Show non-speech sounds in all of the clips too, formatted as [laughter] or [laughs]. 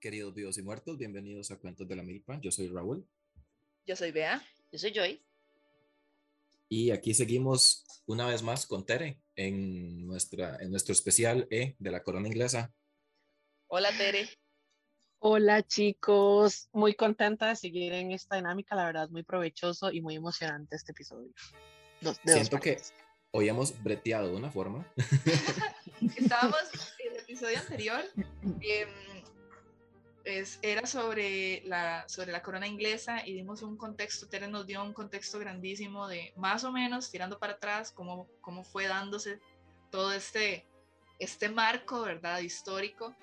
Queridos vivos y muertos, bienvenidos a Cuentos de la Milpa. Yo soy Raúl. Yo soy Bea. Yo soy Joy. Y aquí seguimos una vez más con Tere en, nuestra, en nuestro especial E de la corona inglesa. Hola Tere. Hola chicos, muy contenta de seguir en esta dinámica, la verdad muy provechoso y muy emocionante este episodio. Siento que hoy hemos breteado de una forma. [laughs] Estábamos en el episodio anterior, em, era sobre la, sobre la corona inglesa y dimos un contexto, Tere nos dio un contexto grandísimo de más o menos tirando para atrás cómo, cómo fue dándose todo este, este marco, ¿verdad? Histórico.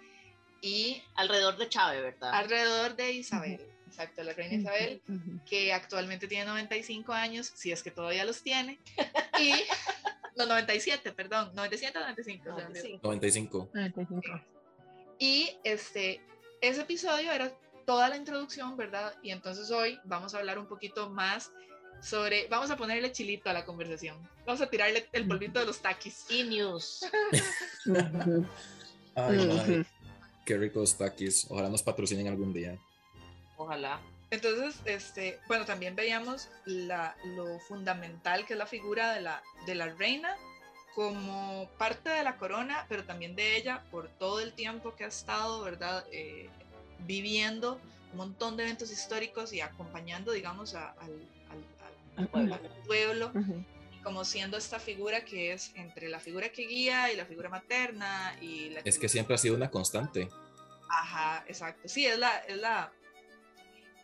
Y alrededor de Chávez, ¿verdad? Alrededor de Isabel, exacto, la reina Isabel, que actualmente tiene 95 años, si es que todavía los tiene. [laughs] Y, no, 97, perdón, 97 o 95. 95. 95. 95. Y este, ese episodio era toda la introducción, ¿verdad? Y entonces hoy vamos a hablar un poquito más sobre, vamos a ponerle chilito a la conversación. Vamos a tirarle el polvito de los taquis. Y news. [laughs] Ay, Qué ricos taquis. Ojalá nos patrocinen algún día. Ojalá. Entonces, este, bueno, también veíamos la, lo fundamental que es la figura de la, de la reina como parte de la corona, pero también de ella por todo el tiempo que ha estado, ¿verdad? Eh, viviendo un montón de eventos históricos y acompañando, digamos, al, pueblo, como siendo esta figura que es entre la figura que guía y la figura materna. y la Es que siempre ha sido una constante. Ajá, exacto. Sí, es la, es la,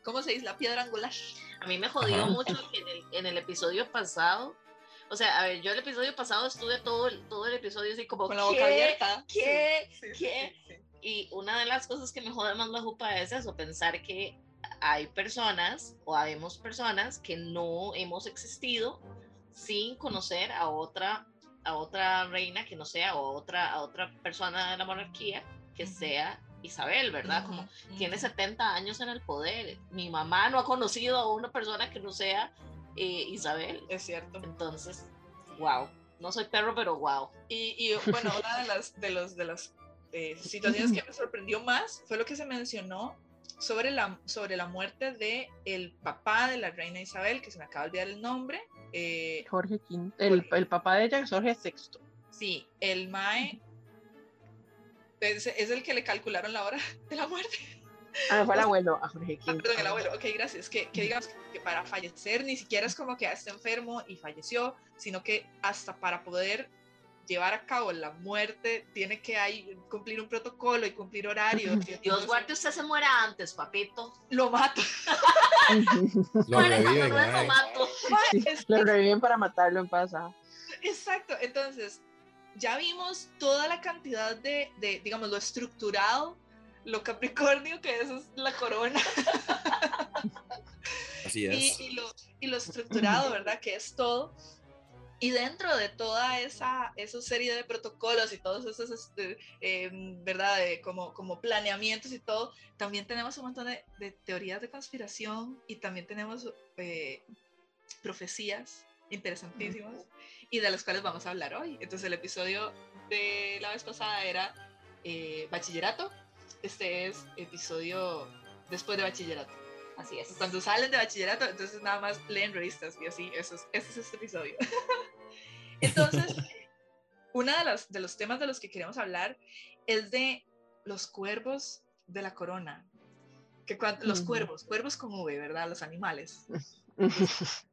¿cómo se dice? La piedra angular. A mí me jodió mucho que en el, en el episodio pasado o sea, a ver, yo el episodio pasado estuve todo el, todo el episodio así como... Con la boca abierta. ¿Qué? ¿Qué? y una de las cosas que me jode más la jupa es eso, pensar que hay personas o habemos personas que no hemos existido sin conocer a otra a otra reina que no sea o otra a otra persona de la monarquía que sea Isabel, ¿verdad? Como tiene 70 años en el poder. Mi mamá no ha conocido a una persona que no sea eh, Isabel. Es cierto. Entonces, wow. No soy perro, pero wow. Y, bueno, una de las, de los, de las eh, situaciones que me sorprendió más fue lo que se mencionó sobre la, sobre la muerte de el papá de la reina Isabel, que se me acaba de olvidar el nombre. Eh, Jorge V. El, el, papá de ella es Jorge VI. Sí, el Mae es, es, el que le calcularon la hora de la muerte. Ah, fue el abuelo, a Jorge ah, perdón, el abuelo, ok, gracias. Que, que digamos que para fallecer ni siquiera es como que está enfermo y falleció, sino que hasta para poder llevar a cabo la muerte tiene que hay, cumplir un protocolo y cumplir horarios. [laughs] Dios guarde, usted se muera antes, papito. Lo mato. [laughs] lo reviven, lo, mato. lo reviven para matarlo en pasa. Exacto, entonces ya vimos toda la cantidad de, de digamos, lo estructurado lo Capricornio que eso es la corona. [laughs] Así es. Y, lo, y, lo, estructurado, ¿verdad? Que es todo. Y dentro de toda esa, esa serie de protocolos y todos esos, este, em, ¿verdad? De, como, como planeamientos y todo, también tenemos un montón de, de teorías de conspiración y también tenemos eh, profecías interesantísimas y de las cuales vamos a hablar hoy. Entonces el episodio de la vez pasada era eh, bachillerato, este es episodio después de bachillerato. Así es. Cuando salen de bachillerato, entonces nada más leen revistas y así, eso es, este es este episodio. [laughs] entonces, [laughs] uno de los, de los temas de los que queremos hablar es de los cuervos de la corona. Que los cuervos, cuervos con V, ¿verdad? Los animales. [laughs]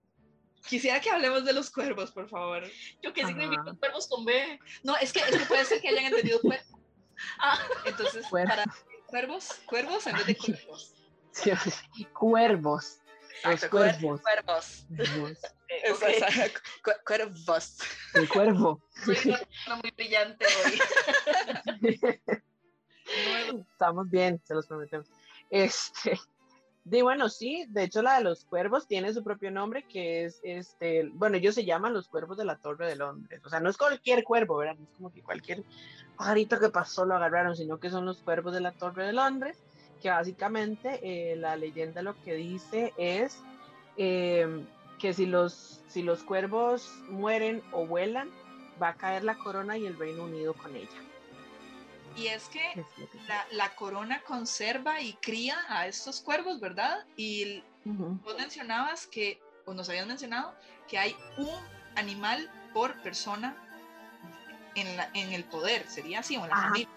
Quisiera que hablemos de los cuervos, por favor. ¿Yo qué significa cuervos con V? No, es que, es que puede ser que hayan entendido cuervos Ah, entonces, para cuervos, cuervos en vez de cuervos. Sí, cuervos. Los cuervos. Cuervos. [laughs] Okay. Cuervos. El cuervo. muy brillante hoy. [laughs] Estamos bien, se los prometemos. Este, de bueno, sí, de hecho la de los cuervos tiene su propio nombre, que es, este, bueno, ellos se llaman los cuervos de la Torre de Londres. O sea, no es cualquier cuervo, ¿verdad? No es como que cualquier pajarito que pasó lo agarraron, sino que son los cuervos de la Torre de Londres, que básicamente eh, la leyenda lo que dice es em, que si los, si los cuervos mueren o vuelan, va a caer la corona y el Reino Unido con ella. Y es que la, la, corona conserva y cría a estos cuervos, ¿verdad? Y vos mencionabas que, o nos habían mencionado, que hay un animal por persona en, la, en el poder, ¿sería así? O en la familia.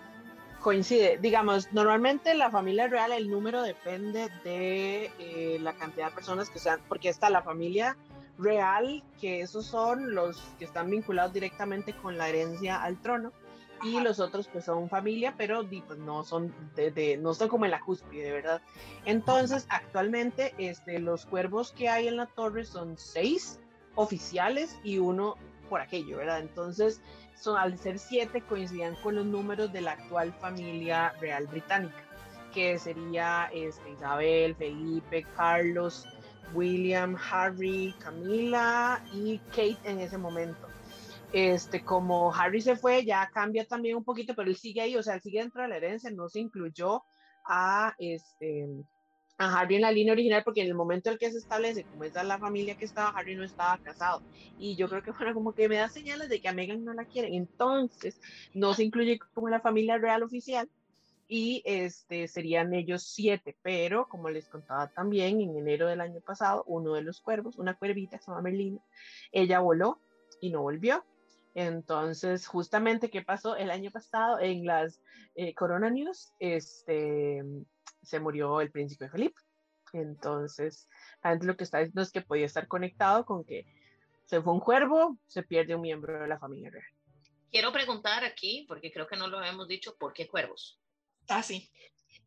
Coincide, digamos, normalmente la familia real el número depende de eh, la cantidad de personas que sean, porque está la familia real, que esos son los que están vinculados directamente con la herencia al trono, y los otros pues son familia, pero pues, no son de, no son como en la cúspide, ¿verdad? Entonces, actualmente este, los cuervos que hay en la torre son seis oficiales y uno por aquello, ¿verdad? Entonces, son, al ser siete coincidían con los números de la actual familia real británica, que sería este, Isabel, Felipe, Carlos, William, Harry, Camila y Kate en ese momento. Este, como Harry se fue, ya cambia también un poquito, pero él sigue ahí, o sea, él sigue dentro de la herencia, no se incluyó a, este, a Harry en la línea original, porque en el momento en el que se establece, como es la familia que estaba, Harry no estaba casado. Y yo creo que [laughs] bueno, como que me da señales de que a Meghan no la quieren. Entonces, no se incluye como la familia real oficial, y este, serían ellos siete, pero como les contaba también, en enero del año pasado, uno de los cuervos, una cuervita, se llama Merlina, ella voló y no volvió. Entonces, justamente, ¿qué pasó el año pasado en las eh, Corona News? Este, se murió el príncipe Felipe. Entonces, antes lo que está diciendo es que podía estar conectado con que se fue un cuervo, se pierde un miembro de la familia real. Quiero preguntar aquí, porque creo que no lo hemos dicho, ¿por qué cuervos? Ah, sí.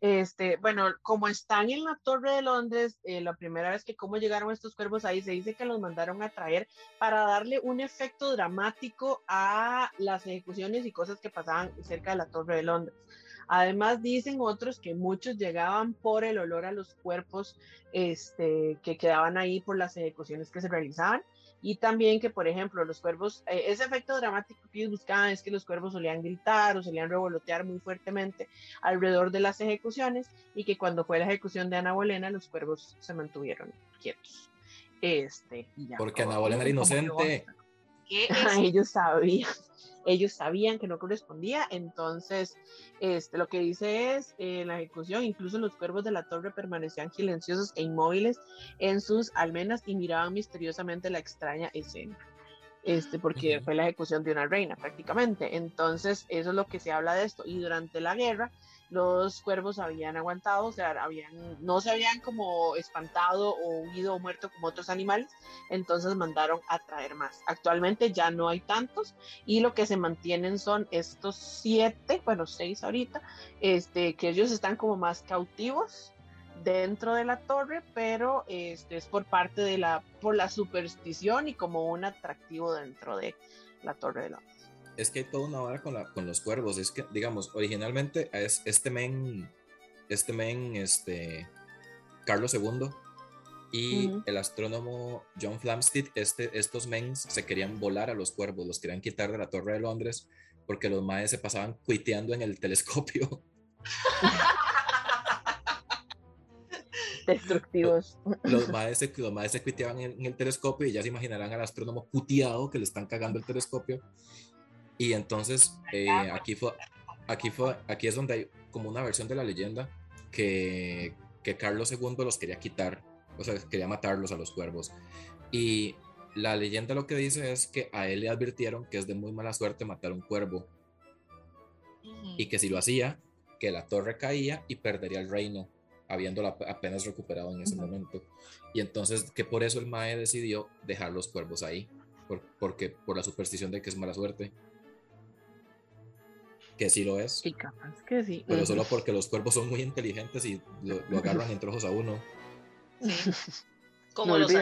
Este, bueno, como están en la Torre de Londres, eh, la primera vez que cómo llegaron estos cuervos ahí, se dice que los mandaron a traer para darle un efecto dramático a las ejecuciones y cosas que pasaban cerca de la Torre de Londres. Además, dicen otros que muchos llegaban por el olor a los cuerpos este, que quedaban ahí por las ejecuciones que se realizaban y también que, por ejemplo, los cuervos, eh, ese efecto dramático que ellos buscaban es que los cuervos solían gritar o solían revolotear muy fuertemente alrededor de las ejecuciones y que cuando fue la ejecución de Ana Bolena, los cuervos se mantuvieron quietos. Este, Porque Ana Bolena era inocente. [laughs] ellos sabían ellos sabían que no correspondía, entonces este, lo que dice es, en eh, la ejecución, incluso los cuervos de la torre permanecían silenciosos e inmóviles en sus almenas y miraban misteriosamente la extraña escena. Este, porque fue la ejecución de una reina prácticamente. Entonces, eso es lo que se habla de esto. Y durante la guerra, los cuervos habían aguantado, o sea, habían, no se habían como espantado o huido o muerto como otros animales, entonces mandaron a traer más. Actualmente ya no hay tantos y lo que se mantienen son estos siete, bueno, seis ahorita, este, que ellos están como más cautivos dentro de la torre, pero este es por parte de la, por la superstición y como un atractivo dentro de la torre de la es que hay toda una hora con, la, con los cuervos. Es que, digamos, originalmente es este men, este men, este, Carlos II y el astrónomo John Flamsteed, este, estos men se querían volar a los cuervos, los querían quitar de la Torre de Londres porque los maes se pasaban cuiteando en el telescopio. [laughs] Destructivos. Los maes, se, los maes se cuiteaban en, en, el telescopio y ya se imaginarán al astrónomo puteado que le están cagando el telescopio y entonces eh, aquí, fue, aquí, fue, aquí es donde hay como una versión de la leyenda que, que Carlos II los quería quitar, o sea, quería matarlos a los cuervos. Y la leyenda lo que dice es que a él le advirtieron que es de muy mala suerte matar un cuervo y que si lo hacía, que la torre caía y perdería el reino, habiéndolo apenas recuperado en ese momento. Y entonces que por eso el Mae decidió dejar los cuervos ahí, porque por la superstición de que es mala suerte que sí lo es. Sí, capaz que sí. Pero solo porque los cuervos son muy inteligentes y lo, agarran en trozos a uno. [laughs] Como, los,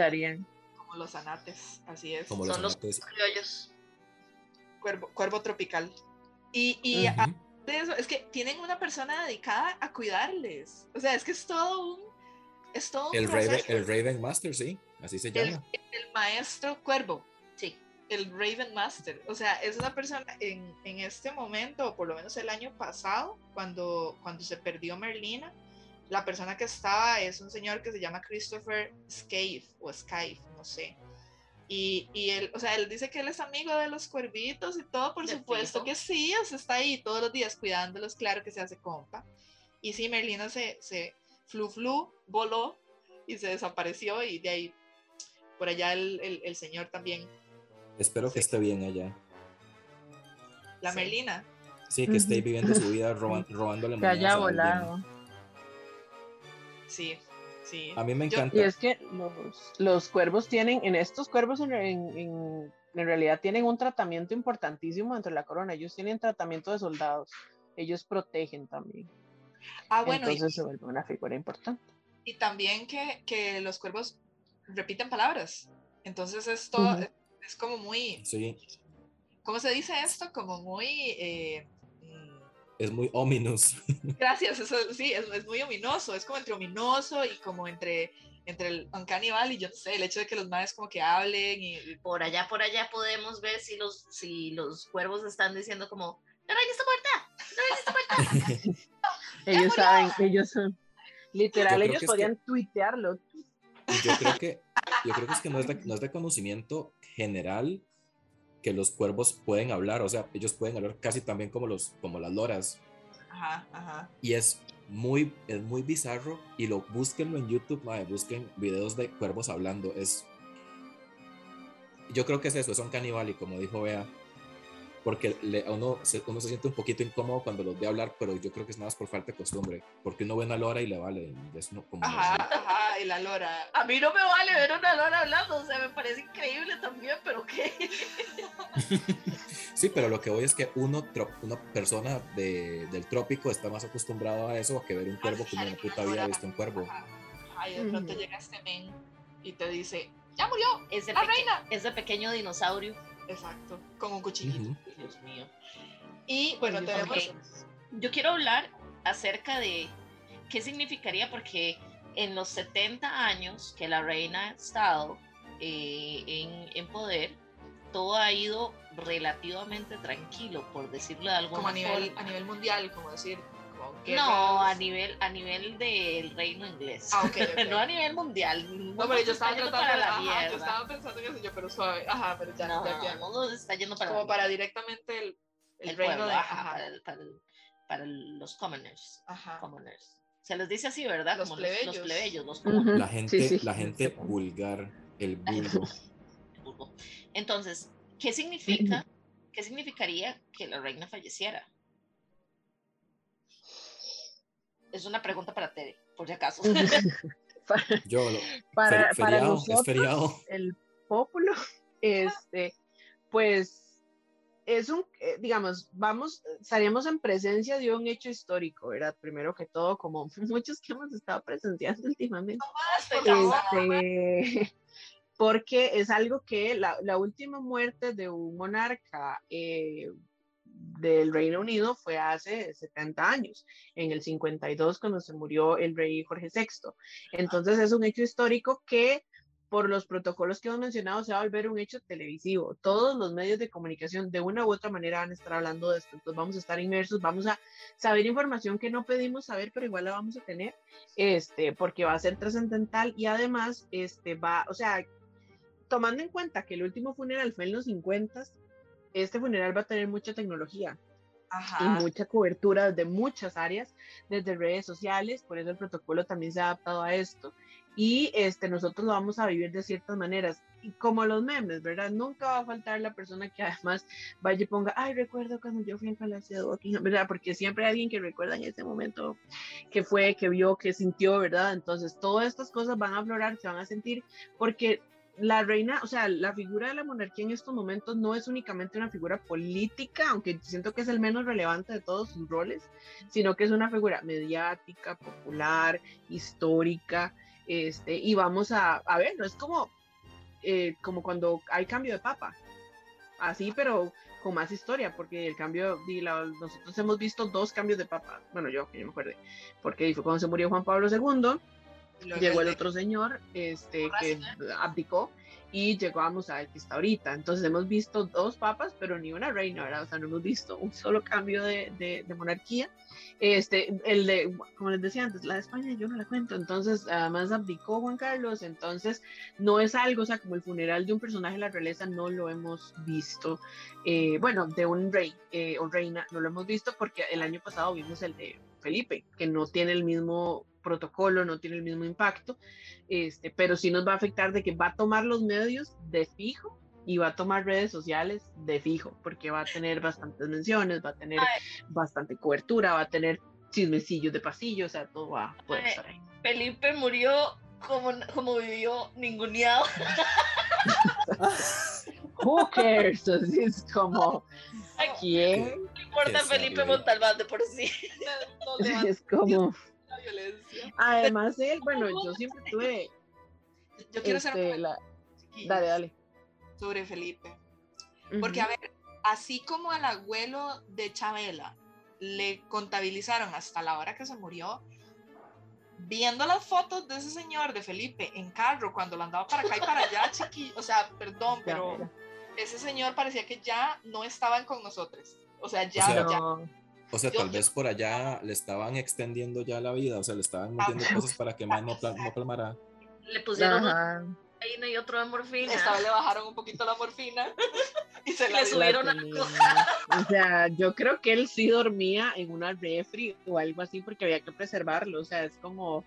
como los anates, así es. Como son los criollos. Cuervo, cuervo tropical. Y, y de eso, es que tienen una persona dedicada a cuidarles. O sea, es que es todo un. Es todo el, Raven, el Raven Master, sí, así se llama. el maestro cuervo el Raven Master. O sea, es una persona en, en, este momento, o por lo menos el año pasado, cuando, cuando se perdió Merlina, la persona que estaba es un señor que se llama Christopher Scaife o Scaife, no sé. Y, y, él, o sea, él dice que él es amigo de los cuervitos y todo, por supuesto fijo. que sí, o sea, está ahí todos los días cuidándolos, claro que se hace compa. Y sí, Merlina se, se flu flu, voló y se desapareció y de ahí, por allá el, el, el señor también, Espero que esté bien allá. la Sí. Merlina. Sí, que esté viviendo su vida [laughs] roban- robándole Que haya monedas a alguien. volado. Sí, sí. A mí me Yo- encanta. Y es que los, los cuervos tienen, en estos cuervos en, en- en- en realidad tienen un tratamiento importantísimo dentro de la corona. Ellos tienen tratamiento de soldados. Ellos protegen también. Ah, bueno, y- Entonces se vuelve una figura importante. y, también que, que los cuervos repiten palabras. Entonces esto Ujú. Es como muy, Sí, ¿cómo se dice esto? Como muy... eh, es muy ominous. [laughs] Gracias, eso sí, es, es muy ominoso, es como entre ominoso y como entre, entre el Uncanny Valley, yo no sé, el hecho de que los madres como que hablen y... y- Por allá, por allá podemos ver si los, si los cuervos están diciendo como, la reina está muerta, la reina está muerta. [laughs] Ellos murió! saben, ellos son, literal, ellos que podían tuitearlo. Y yo creo que, yo creo que es que no es, de, no es de conocimiento general que los cuervos pueden hablar, o sea, ellos pueden hablar casi también como, los, como las loras. Ajá, ajá. Y es muy, es muy bizarro. Y lo búsquenlo en YouTube, mae, busquen videos de cuervos hablando. Es. Yo creo que es eso, es un caníbal, y como dijo Bea. Porque le- a uno, se, uno se siente un poquito incómodo cuando los ve hablar, pero yo creo que es más por falta de costumbre. Porque uno ve una lora y le vale. y es no- como, Ajá, ajá, y la lora. A mí no me vale ver una lora hablando, o sea, me parece increíble también, pero ¿qué? [laughs] Sí, pero lo que voy es que uno, tro- una persona de, del trópico está más acostumbrado a eso que ver un cuervo en la puta vida ha visto un cuervo. Ajá, ajá, y de pronto llega este men y te dice, ya murió, la peque- reina. ese pequeño dinosaurio. Exacto, con un cuchillito. Ujú. Dios mío. Y bueno, tenemos... Ok. Yo quiero hablar acerca de qué significaría, porque en los 70 años que la reina ha estado eh, en, en poder, todo ha ido relativamente tranquilo, por decirlo de alguna Como a nivel, forma. a nivel mundial, como decir, No, a nivel, a nivel del reino inglés. Ah, ok, [laughs] ok. no a nivel mundial. No, pero yo estaba yendo tratando para la ajá, yo estaba pensando en eso yo, pero suave, ajá, pero ya, no, ya, ya. el mundo se está yendo para como la para directamente el, el, el reino pueblo, de, ajá, ajá, para, el- para el- para los commoners. ajá. commoners. Se les dice así, ¿verdad? Los Como los- los plebeyos. plebeyos, los Ujú. La gente, Sí, sí. la gente vulgar, el [laughs] vulgo. vulgo. Entonces, ¿qué significa? [clears throat] ¿Qué significaría que la reina falleciera? Es una pregunta para Tere, por si acaso. [laughs] Yo, lo- para, fer- para feriado, nosotros, es feriado. el pueblo, [laughs] este, pues es un, eh, digamos, vamos, estaríamos en presencia de un hecho histórico, ¿verdad? Primero que todo, como [laughs] muchos que hemos estado presenciando últimamente. Favor. Este, porque es algo que la, la última muerte de un monarca eh, del Reino Unido fue hace 70 años, en el 52, cuando se murió el rey Jorge VI. Entonces es un hecho histórico que por los protocolos que hemos mencionado se va a volver un hecho televisivo. Todos los medios de comunicación de una u otra manera van a estar hablando de esto. Entonces vamos a estar inmersos, vamos a saber información que no pedimos saber, pero igual la vamos a tener, este, porque va a ser trascendental y además, este, va, o sea, tomando en cuenta que el último funeral fue en los 50, este funeral va a tener mucha tecnología y mucha cobertura desde muchas áreas, desde redes sociales, por eso el protocolo también se ha adaptado a esto. Y este, nosotros lo vamos a vivir de ciertas maneras. Y como los memes, ¿verdad? Nunca va a faltar la persona que además vaya y ponga, ay, recuerdo cuando yo fui en Palacio de Buckingham, ¿verdad? Porque siempre hay alguien que recuerda en ese momento que fue, que vio, que sintió, ¿verdad? Entonces, todas estas cosas van a aflorar, se van a sentir, porque la reina, o sea, la figura de la monarquía en estos momentos no es únicamente una figura política, aunque siento que es el menos relevante de todos sus roles, sino que es una figura mediática, popular, histórica, este, y vamos a, a ver, no es como, eh, como cuando hay cambio de papa, así, pero con más historia, porque el cambio, la- nosotros hemos visto dos cambios de papa, bueno, yo que yo me acuerde, porque fue cuando se murió Juan Pablo II, llegó el otro señor este, que abdicó y llegó a el que está ahorita. Entonces hemos visto dos papas, pero ni una reina, ¿verdad? O sea, no hemos visto un solo cambio de, de, monarquía. Este, el de, como les decía antes, la de España yo no la cuento, entonces además abdicó Juan Carlos, entonces no es algo, o sea, como el funeral de un personaje de la realeza no lo hemos visto, eh, bueno, de un rey eh, o reina no lo hemos visto porque el año pasado vimos el de Felipe, que no tiene el mismo protocolo, no tiene el mismo impacto, este, pero sí nos va a afectar de que va a tomar los medios de fijo y va a tomar redes sociales de fijo, porque va a tener bastantes menciones, va a tener bastante cobertura, va a tener chismecillos de pasillo, o sea, todo va a poder estar ahí. Felipe murió como, como vivió ninguneado. Who cares? es como, ¿quién? No importa Felipe Montalbán de por sí. es como, Además, él, [laughs] bueno, yo siempre tuve. Yo quiero hacer este, Dale, dale. Sobre Felipe. Porque, a ver, así como al abuelo de Chabela le contabilizaron hasta la hora que se murió, viendo las fotos de ese señor, de Felipe, en carro, cuando lo andaba para acá y para allá, [laughs] chiqui, o sea, perdón, pero ese señor parecía que ya no estaban con nosotros. O sea, ya, ya o sea, tal vez por allá le estaban extendiendo ya la vida, o sea, le estaban metiendo cosas para que más no, no palmara. Le pusieron una y otro de morfina. Esta vez le bajaron un poquito la morfina [laughs] y se le subieron a [laughs] O sea, yo creo que él sí dormía en una refri o algo así porque había que preservarlo. O sea, es como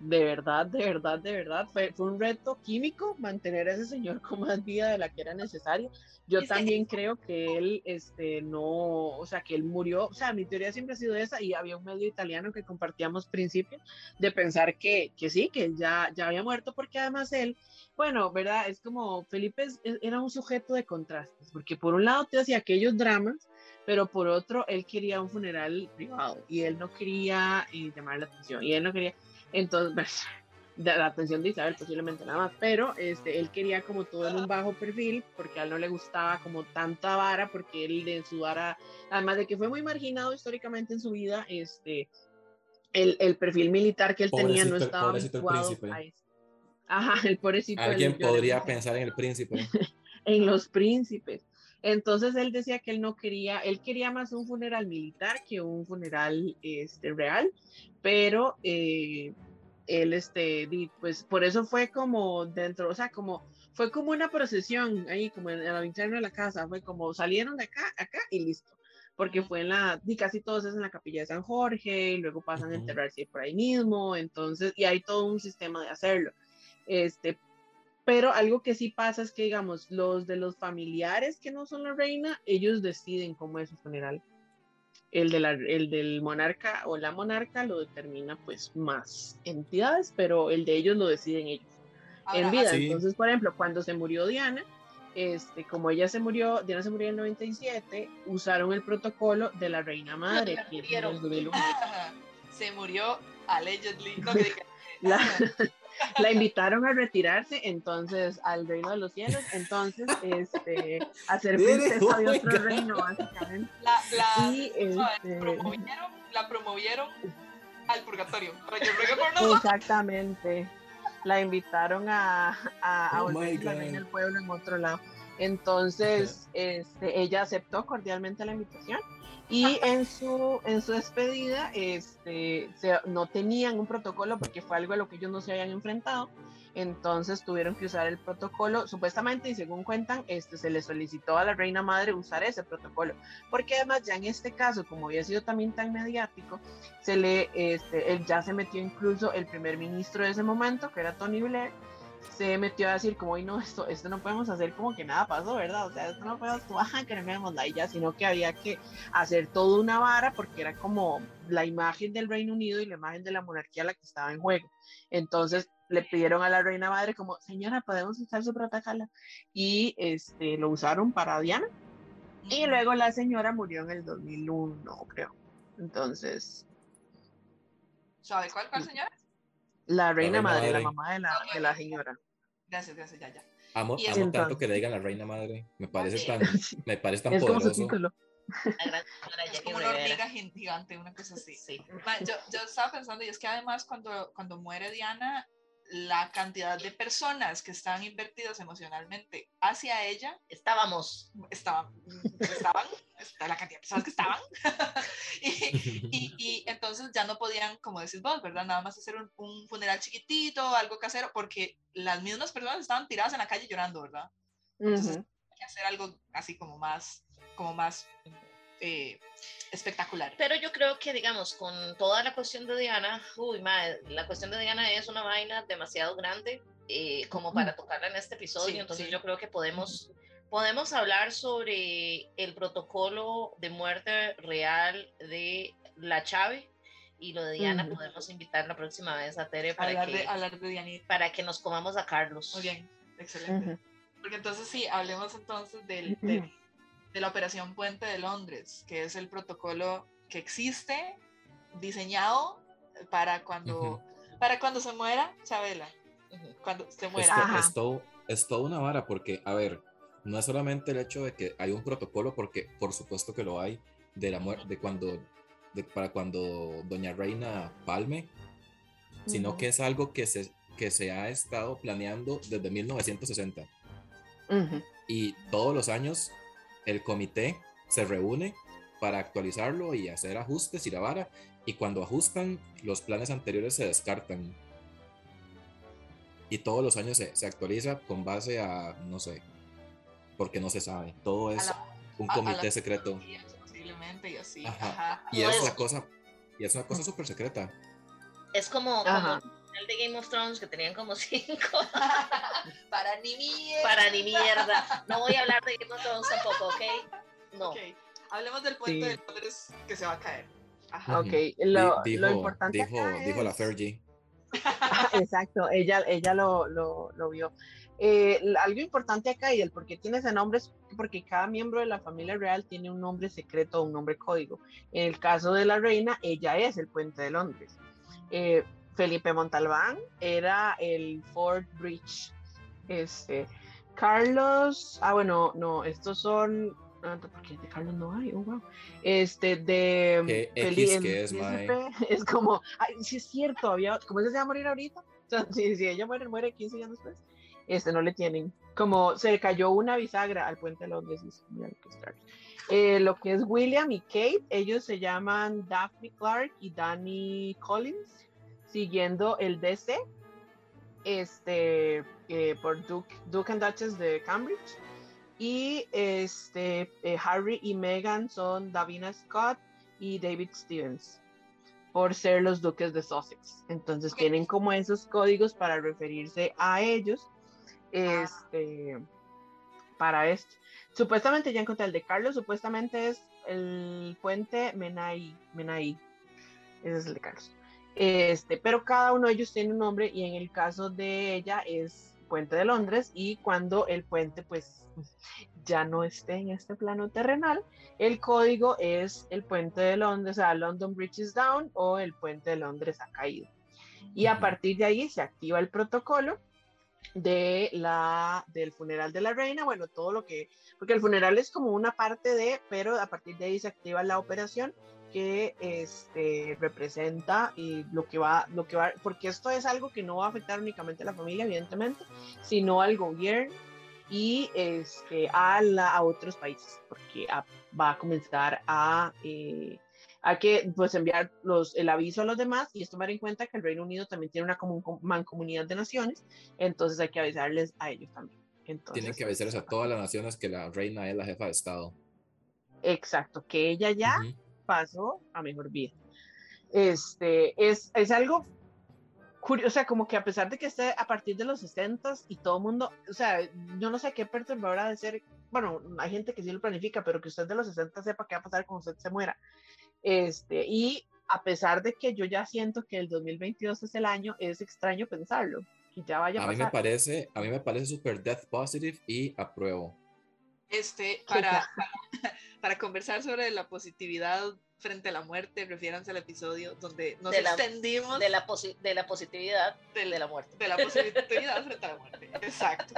de verdad, de verdad, de verdad, fue, fue, un reto químico mantener a ese señor con más vida de la que era necesaria. Yo también creo que él, este, no, o sea, que él murió, o sea, mi teoría siempre ha sido esa y había un medio italiano que compartíamos principios de pensar que, que sí, que él ya, ya había muerto porque además él, bueno, ¿verdad? Es como Felipe era un sujeto de contrastes, porque por un lado te hacía aquellos dramas, pero por otro él quería un funeral privado y él no quería eh, llamar la atención y él no quería entonces, [laughs] pues, de la atención de Isabel posiblemente nada más, pero este, él quería como todo en un bajo perfil, porque a él no le gustaba como tanta vara, porque él de su vara, además de que fue muy marginado históricamente en su vida, este, el, el perfil militar que él tenía no estaba adecuado a eso. Ajá, [laughs] el pobrecito. Alguien podría pensar en el príncipe. [laughs] en los príncipes. Entonces él decía que él no quería, él quería más un funeral militar que un funeral este, real, pero eh, él, este, pues por eso fue como dentro, o sea, como fue como una procesión ahí, como en el interno de la casa, fue como salieron de acá, acá y listo, porque fue en la, y casi todos es en la capilla de San Jorge, y luego pasan a enterrarse por ahí mismo, entonces, y hay todo un sistema de hacerlo. Este, pero algo que sí pasa es que, digamos, los de los familiares que no son la reina, ellos deciden cómo es su funeral. El, de el del monarca o la monarca lo determina pues más entidades, pero el de ellos lo deciden ellos en vida. Entonces, por ejemplo, cuando se murió Diana, este, como ella se murió, Diana se murió en el 97, usaron el protocolo de la reina madre. Que [laughs] se murió allegedly. [laughs] No, la, la invitaron a retirarse entonces al reino de los cielos, entonces este, a ser princesa de otro reino, básicamente. La, la, y, este, promovieron, la promovieron al purgatorio, para que por Exactamente. La invitaron a, a, a oh la reina del pueblo en otro lado. Entonces, este, ella aceptó cordialmente la invitación y en su, en su despedida este, no tenían un protocolo porque fue algo a lo que ellos no se habían enfrentado. Entonces tuvieron que usar el protocolo, supuestamente, y según cuentan, este, se le solicitó a la reina madre usar ese protocolo, porque además ya en este caso, como había sido también tan mediático, se le, este, él ya se metió incluso el primer ministro de ese momento, que era Tony Blair, se metió a decir como, hoy no, esto, esto no podemos hacer como que nada pasó, ¿verdad? O sea, esto no podemos, bajar que no la ya, sino que había que hacer toda una vara porque era como la imagen del Reino Unido y la imagen de la monarquía la que estaba en juego. Entonces le pidieron a la reina madre como, señora, podemos usar su protocolo. Y este, lo usaron para Diana. Y luego la señora murió en el 2001, creo. Entonces... ¿Sabe cuál, cuál señora? La reina, madre, la mamá de la, de la señora. Gracias, gracias, ya, ya. Amo, amo tanto que le digan la reina madre. Me parece tan, [laughs] me parece tan poderoso. La gran señora Es como una hormiga gigante, una cosa así. Sí. Ma, Yo, yo estaba pensando, y es que además cuando, cuando muere Diana, la cantidad de personas que estaban invertidas emocionalmente hacia ella Estábamos. estaban, estaban la cantidad de personas que estaban, [laughs] y, y, y entonces ya no podían, como decís vos, ¿verdad? Nada más hacer un, un funeral chiquitito, algo casero, porque las mismas personas estaban tiradas en la calle llorando, ¿verdad? Entonces, Ujú. hay que hacer algo así como más, como más eh, espectacular. Pero yo creo que, digamos, con toda la cuestión de Diana, uy, madre, la cuestión de Diana es una vaina demasiado grande eh, como para tocarla en este episodio. Sí, entonces sí. yo creo que podemos, podemos hablar sobre el protocolo de muerte real de la Chave y lo de Diana. Ujú. Podemos invitar la próxima vez a Tere para, Hablar que, de, hablar de para que nos comamos a Carlos. Muy bien, excelente. Ujú. Porque entonces sí, hablemos entonces del, de, de la Operación Puente de Londres, que es el protocolo que existe, diseñado para cuando, para cuando se muera Chabela, Ujú. cuando se Es, muera. es todo, es toda una vara porque, a ver, no es solamente el hecho de que hay un protocolo, porque por supuesto que lo hay, de la muerte, de cuando, de, para cuando Doña Reina palme, sino que es algo que se, que se ha estado planeando desde 1960. Ujú. Y todos los años el comité se reúne para actualizarlo y hacer ajustes y la vara. Y cuando ajustan, los planes anteriores se descartan. Y todos los años se, se actualiza con base a, no sé, porque no se sabe. Todo es la- un a- a comité secreto. Posiblemente y así. Ajá. Ajá. Y es la cosa, y es una cosa súper secreta. Es como, como El de Game of Thrones que tenían como [laughs] cinco [laughs] Para ni mierda. para ni mierda. No voy a hablar de Game of Thrones tampoco, ¿ok? No. Ok, Hablemos del puente Sí. de Londres que se va a caer. Ajá. Ok, lo, Di- lo dijo, importante dijo, acá dijo la es- Fergie. [laughs] Exacto, ella, ella lo, lo, lo vio. Eh, algo importante acá y el por qué tiene ese nombre es porque cada miembro de la familia real tiene un nombre secreto o un nombre código. En el caso de la reina, ella es el puente de Londres. Eh, Felipe Montalbán era el Fort Bridge. Este, Carlos, ah, bueno, no, estos son, porque de Carlos no hay, oh, wow. Este, de ¿Qué Feli- X el que es, [laughs] es como, ay, sí es cierto, había, ¿cómo ese se va a morir ahorita? O sea, si, si ella muere, muere 15 años después. Este, no le tienen. Como se cayó una bisagra al puente de Londres. como. Eh, lo que es William y Kate, ellos se llaman Daphne Clark y Danny Collins, siguiendo el DC, este, eh, por Duke, Duke and Duchess de Cambridge. Y este, eh, Harry y Meghan son Davina Scott y David Stevens por ser los duques de Sussex. Entonces tienen como esos códigos para referirse a ellos. Este, para esto. Supuestamente ya encontré el de Carlos, supuestamente es el puente Menai, Menai. Ese es el de Carlos. Este, pero cada uno de ellos tiene un nombre y en el caso de ella es Puente de Londres y cuando el puente pues ya no esté en este plano terrenal, el código es el puente de Londres, o sea, London Bridge is down o el puente de Londres ha caído. Y a partir de ahí se activa el protocolo de la, del funeral de la reina, bueno, todo lo que, porque el funeral es como una parte de, pero a partir de ahí se activa la operación que este, representa y lo que va, lo que va, porque esto es algo que no va a afectar únicamente a la familia, evidentemente, sino al gobierno y este, a, la, a otros países, porque a- va a comenzar a, eh, a que pues enviar los, el aviso a los demás y es tomar en cuenta que el Reino Unido también tiene una comun- mancomunidad de naciones, entonces hay que avisarles a ellos también. Entonces, Tienen que avisarles a todas las naciones que la reina es la jefa de Estado. Exacto, que ella ya Ujú. Pasó a mejor vida. Este, es, es algo curioso, o sea, como que a pesar de que esté a partir de los 60 y todo el mundo, o sea, yo no sé qué perturbador ha de ser, bueno, hay gente que sí lo planifica, pero que usted de los 60 sepa qué va a pasar cuando usted se muera. Este, y a pesar de que yo ya siento que el 2022 es el año, es extraño pensarlo, que ya vaya a A mí me pasar. parece, a mí me parece super death positive y apruebo. Este, para, para, [laughs] para conversar sobre la positividad frente a la muerte, refiéranse al episodio donde nos De la- extendimos De la, posi- de la positividad del- de la muerte. de la positividad frente a la muerte. Exacto.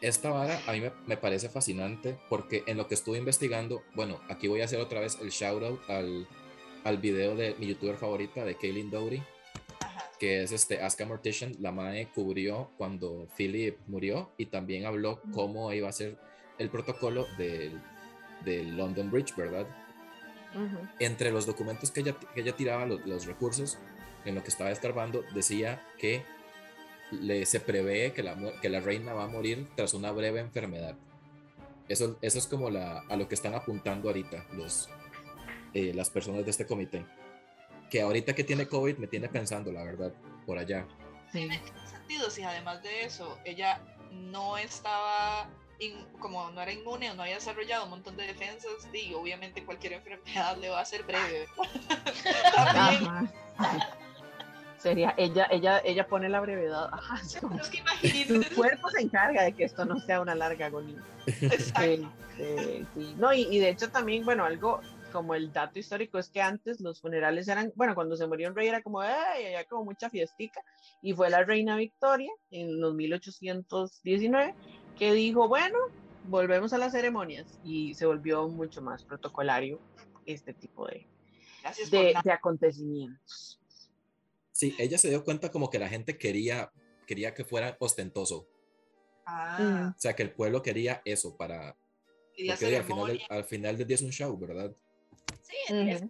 Esta vara a mí me, me, parece fascinante porque en lo que estuve investigando, bueno, aquí voy a hacer otra vez el shout out al, al video de mi youtuber favorita, de Kaylin Dowry, que es este Aska Mortician. La madre cubrió cuando Philip murió y también habló cómo iba a ser el protocolo del, del London Bridge, ¿verdad? Entre los documentos que ella, que ella tiraba, los, los, recursos, en lo que estaba escarbando, decía que le, se prevé que la, que la reina va a morir tras una breve enfermedad. Eso, eso es como la, a lo que están apuntando ahorita los, eh, las personas de este comité. Que ahorita que tiene COVID me tiene pensando, la verdad, por allá. Sí. Tiene sentido si además de eso ella no estaba como no era inmune o no había desarrollado un montón de defensas, y obviamente cualquier enfermedad le va a ser breve. [laughs] Sería, ella, ella, ella pone la brevedad. Ajá, Su cuerpo se encarga de que esto no sea una larga agonía. Exacto. sí. No, y, y, de hecho también, bueno, algo como el dato histórico es que antes los funerales eran, bueno, cuando se murió un rey era como, ay, había como mucha fiestica, y fue la reina Victoria en los 1819 que dijo, bueno, volvemos a las ceremonias, y se volvió mucho más protocolario este tipo de, de, de, acontecimientos. Sí, ella se dio cuenta como que la gente quería, quería que fuera ostentoso. Ah. O sea, que el pueblo quería eso para... Porque al final, al final del día es un show, ¿verdad? Sí, es,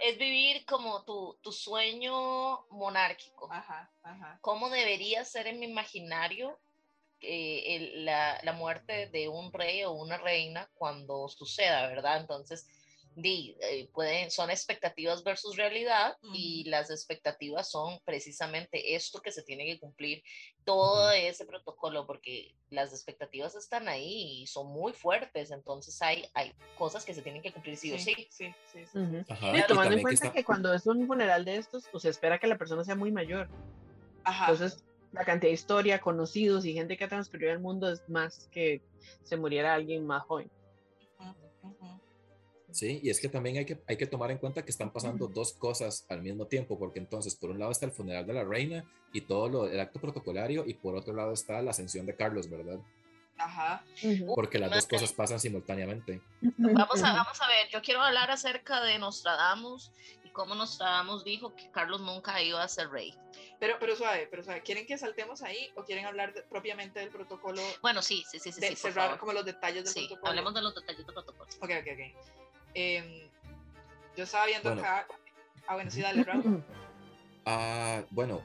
es, vivir como tu, tu sueño monárquico. Ajá, ajá. ¿Cómo debería ser en mi imaginario eh, el, la, la, muerte de un rey o una reina cuando suceda, ¿verdad? Entonces, di, eh, pueden, son expectativas versus realidad y las expectativas son precisamente esto que se tiene que cumplir, todo ese protocolo, porque las expectativas están ahí y son muy fuertes, entonces hay, hay cosas que se tienen que cumplir sí, o sí. Sí, sí, sí. tomando en cuenta que, cuando es un funeral de estos, pues se espera que la persona sea muy mayor. Ajá. Entonces, la cantidad de historia, conocidos y gente que ha transcurrido el mundo es más que se muriera alguien más joven. Sí, y es que también hay que, hay que tomar en cuenta que están pasando dos cosas al mismo tiempo, porque entonces por un lado está el funeral de la reina y todo lo, el acto protocolario, y por otro lado está la ascensión de Carlos, ¿verdad? Ajá. Porque las dos cosas pasan simultáneamente. Vamos a, vamos a ver, yo quiero hablar acerca de Nostradamus y cómo Nostradamus dijo que Carlos nunca iba a ser rey. Pero, pero suave, pero suave, ¿quieren que saltemos ahí o quieren hablar propiamente del protocolo? Bueno, sí, sí, sí, sí. De cerrar como los detalles del sí, protocolo. hablemos de los detalles del protocolo. Ok, ok, ok. Eh, yo estaba viendo acá. Ah, bueno, sí, dale. Ah, bueno,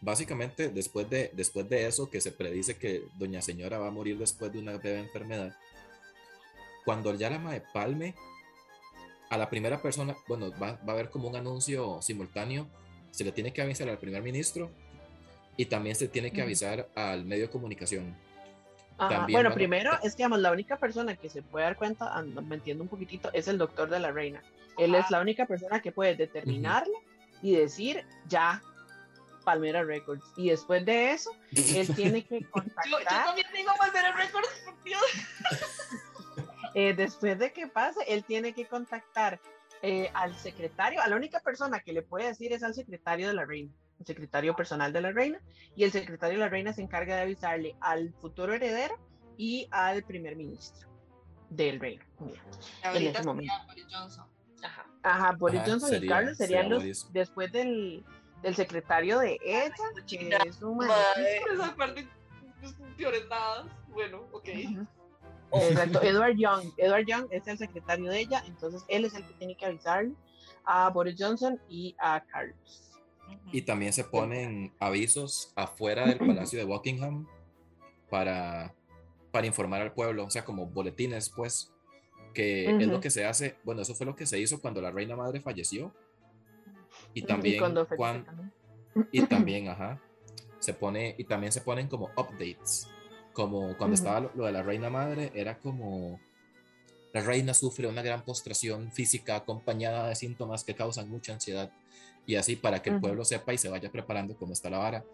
básicamente después de, después de eso, que se predice que Doña Señora va a morir después de una breve enfermedad, cuando ya la Mae palme, a la primera persona, bueno, va, va, a haber como un anuncio simultáneo, se le tiene que avisar al primer ministro y también se tiene que avisar al medio de comunicación. Bueno, primero es que digamos, la única persona que se puede dar cuenta, me entiendo un poquitito, es el doctor de la reina. Él es la única persona que puede determinarlo y decir ya Palmera Records. Y después de eso, él [laughs] tiene que contactar. yo, también tengo Palmera Records, por Dios. [laughs] eh, después de que pase, él tiene que contactar eh, al secretario. A la única persona que le puede decir es al secretario de la reina secretario personal de la reina, y el secretario de la reina se encarga de avisarle al futuro heredero y al primer ministro del reino. en ese momento. Boris Johnson. Ajá. Ajá, Boris Johnson y Carlos serían los después del, del, secretario de ella, que es un Esa parte, peores nada. Bueno, ok. Exacto, Edward Young. Edward Young es el secretario de ella, entonces él es el que tiene que avisarle a Boris Johnson y a Carlos. Y también se ponen avisos afuera del Palacio de Buckingham para, para informar al pueblo, o sea, como boletines, pues, que es lo que se hace, bueno, eso fue lo que se hizo cuando la reina madre falleció. Y también y cuando, [clears throat] y también, ajá, se pone, y también se ponen como updates, como cuando estaba lo, lo de la reina madre, era como la reina sufre una gran postración física acompañada de síntomas que causan mucha ansiedad y así para que el pueblo sepa y se vaya preparando cómo está la vara.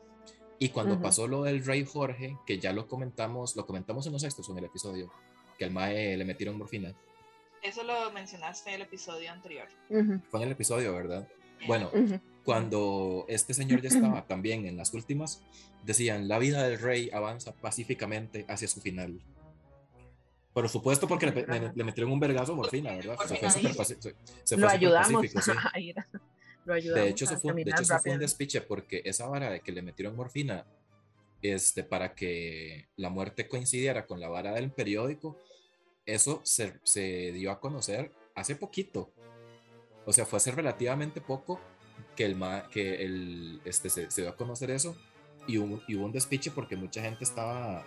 Y cuando pasó lo del rey Jorge, que ya lo comentamos, lo comentamos en los sextos en el episodio, que al Mae le metieron morfina. Eso lo mencionaste en el episodio anterior. Fue en el episodio, ¿verdad? Bueno, cuando este señor ya estaba también en las últimas, decían, la vida del rey avanza pacíficamente hacia su final. Por supuesto, porque le, le, metieron un vergazo morfina, ¿verdad? Se fue, lo ayudamos [laughs] a ir. Lo ayudamos de hecho, eso fue, de hecho, eso fue un despiche porque esa vara de que le metieron morfina este, para que la muerte coincidiera con la vara del periódico, eso se, se dio a conocer hace poquito. O sea, fue hace relativamente poco que el, que el este, se, se dio a conocer eso y hubo, y hubo un despiche porque mucha gente estaba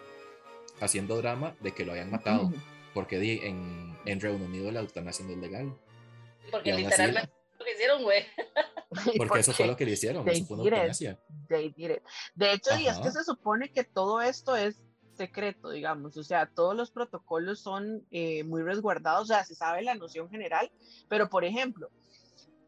haciendo drama de que lo habían matado. Porque en, en Reino Unido la eutanasia no es legal. Porque literalmente lo que hicieron, güey. [laughs] [laughs] Porque eso fue lo que le hicieron. Eso fue. De hecho, y es que se supone que todo esto es secreto, digamos, o sea, todos los protocolos son eh, muy resguardados, o sea, se sabe la noción general, pero por ejemplo,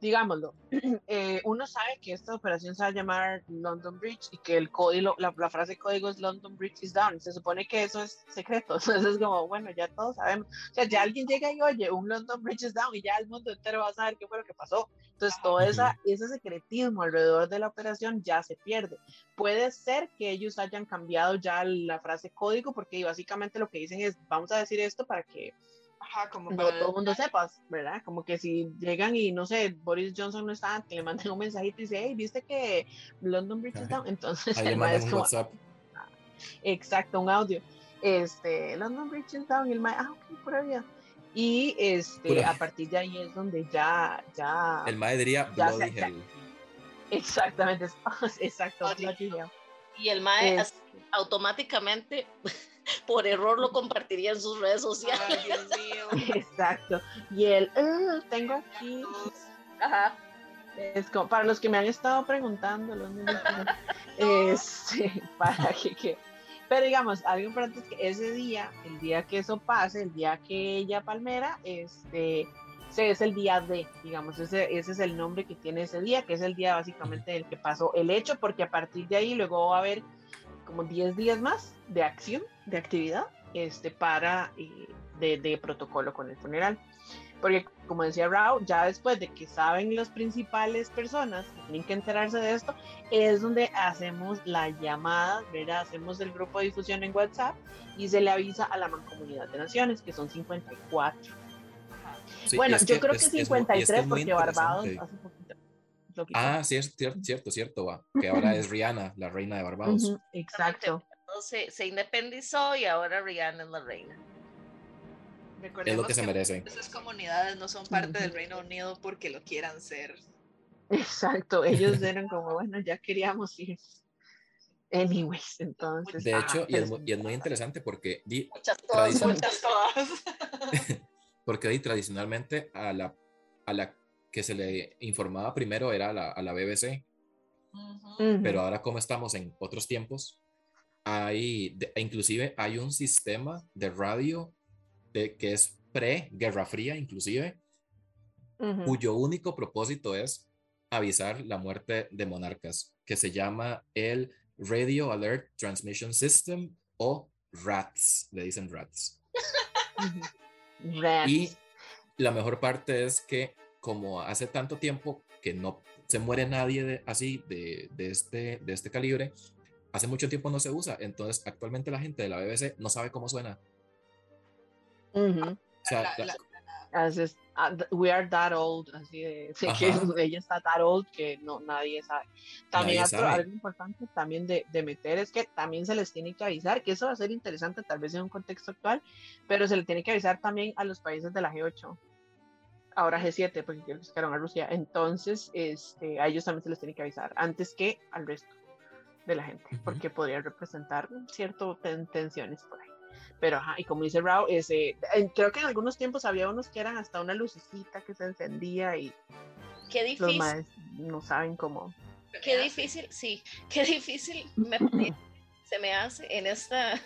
digámoslo, [clears throat] eh, uno sabe que esta operación se va a llamar London Bridge y que el código, la, frase código es London Bridge is down. Se supone que eso es secreto. [laughs] Entonces es como, bueno, ya todos sabemos. O sea, ya alguien llega y oye, un London Bridge is down y ya el mundo entero va a saber qué fue lo que pasó. Entonces todo esa, ese secretismo alrededor de la operación ya se pierde. Puede ser que ellos hayan cambiado ya la frase código porque básicamente lo que dicen es, vamos a decir esto para que como no todo el mundo sepas, ¿verdad? Como que si llegan y no sé, Boris Johnson no está, que le manden un mensajito y dice, hey, viste que London Bridge está, entonces el maestro. Como, WhatsApp. Exacto, un audio. Este, London Bridge is down, y el maestro, ah, ok, por ahí. Y este, a partir de ahí es donde ya, ya. El maestro diría ya Bloody Hell. [laughs] Exactamente, [laughs] exacto, Y el maestro automáticamente [laughs] por error lo compartiría en sus redes sociales. Dios mío. [laughs] Exacto. Y él, ah, tengo aquí. Ajá. Es como, para los que me han estado preguntando, los niños, [laughs] este, [laughs] para que, pero digamos, algo importante es que ese día, el día que eso pase, el día que ella palmera, este, es el día de, digamos, ese, ese es el nombre que tiene ese día, que es el día básicamente del que pasó el hecho, porque a partir de ahí luego va a haber como 10 días más de acción, de actividad, este, para, eh, de, de, protocolo con el funeral. Porque, como decía Rao, ya después de que saben las principales personas que tienen que enterarse de esto, es donde hacemos la llamada, ¿verdad? Hacemos el grupo de difusión en WhatsApp y se le avisa a la Mancomunidad de Naciones, que son 54. bueno, yo creo que, 53 porque Barbados hace Ah, sí, es cierto, cierto, cierto, va. que ahora es [laughs] Rihanna, la reina de Barbados. exacto. Se, se, independizó y ahora Rihanna es la reina. es lo que, se merece. Esas comunidades no son parte del Reino Unido porque lo quieran ser. Exacto, [laughs] ellos eran como, bueno, ya queríamos ir. Anyways, entonces. De hecho, y, es, y, es, muy interesante porque. Di, muchas todas, muchas todas. [laughs] porque di, tradicionalmente a la, a la que se le informaba primero era a la, a la BBC. Pero ahora como estamos en otros tiempos, hay, inclusive hay un sistema de radio de, que es pre-Guerra Fría, inclusive, cuyo único propósito es avisar la muerte de monarcas, que se llama el Radio Alert Transmission System o RATS, le dicen RATS. [laughs] Y la mejor parte es que como hace tanto tiempo que no se muere nadie así de, de, este, de este calibre, hace mucho tiempo no se usa, entonces actualmente la gente de la BBC no sabe cómo suena. O sea, ah, we are that old, así de, [laughs] que ella está that old que no, nadie sabe. También algo importante también de, de, meter es que también se les tiene que avisar, que eso va a ser interesante tal vez en un contexto actual, pero se le tiene que avisar también a los países de la G8 ahora G7, porque ya buscaron a Rusia, entonces este, a ellos también se les tiene que avisar antes que al resto de la gente, porque podría representar ciertas tensiones por ahí. Pero, ajá, y como dice Rao, ese, creo que en algunos tiempos había unos que eran hasta una lucecita que se encendía y qué difícil. Los no saben cómo. Qué difícil, sí, qué difícil me, [laughs] se me hace en esta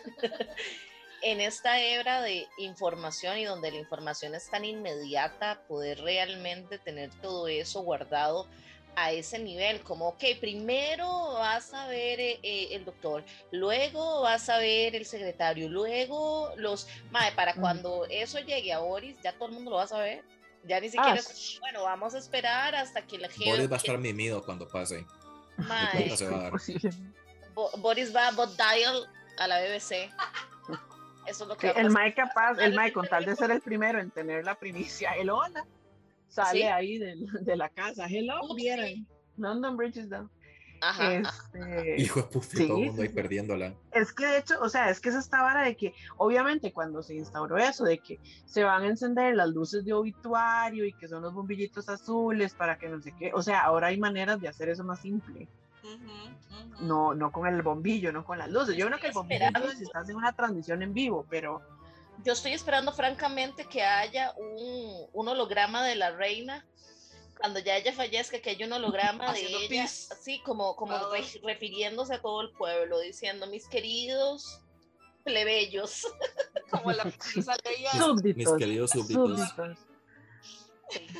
en esta era de información y donde la información es tan inmediata, poder realmente tener todo eso guardado a ese nivel, como que primero vas a ver eh, eh, el doctor, luego vas a ver el secretario, luego los, madre, para cuando eso llegue a Boris, ya todo el mundo lo va a saber. Ya ni siquiera, es, bueno, vamos a esperar hasta que la gente... Boris va a estar mimido cuando pase. Mae, [laughs] Boris va a bot dial a la BBC. Eso es lo que El Mike capaz, el Mike con tal de ser el primero en tener la primicia, el hola, sale ahí de, de, la casa. Hello, vieron. London Bridge is down. Ajá, este, [laughs] Hijo de puta, todo el mundo ahí perdiéndola. Es que de hecho, o sea, es que esa esta vara de que, obviamente, cuando se instauró eso, de que se van a encender las luces de obituario y que son los bombillitos azules para que no sé qué, o sea, ahora hay maneras de hacer eso más simple. No, no con el bombillo, no con las luces. Yo creo que el bombillo es si estás en una transmisión en vivo, pero. Yo estoy esperando, francamente, que haya un, un holograma de la reina cuando ya ella fallezca, que haya un holograma de ella, así como, como refiriéndose a todo el pueblo, diciendo, mis queridos plebeyos, [laughs] como la [laughs] súbditos, mis queridos súbditos.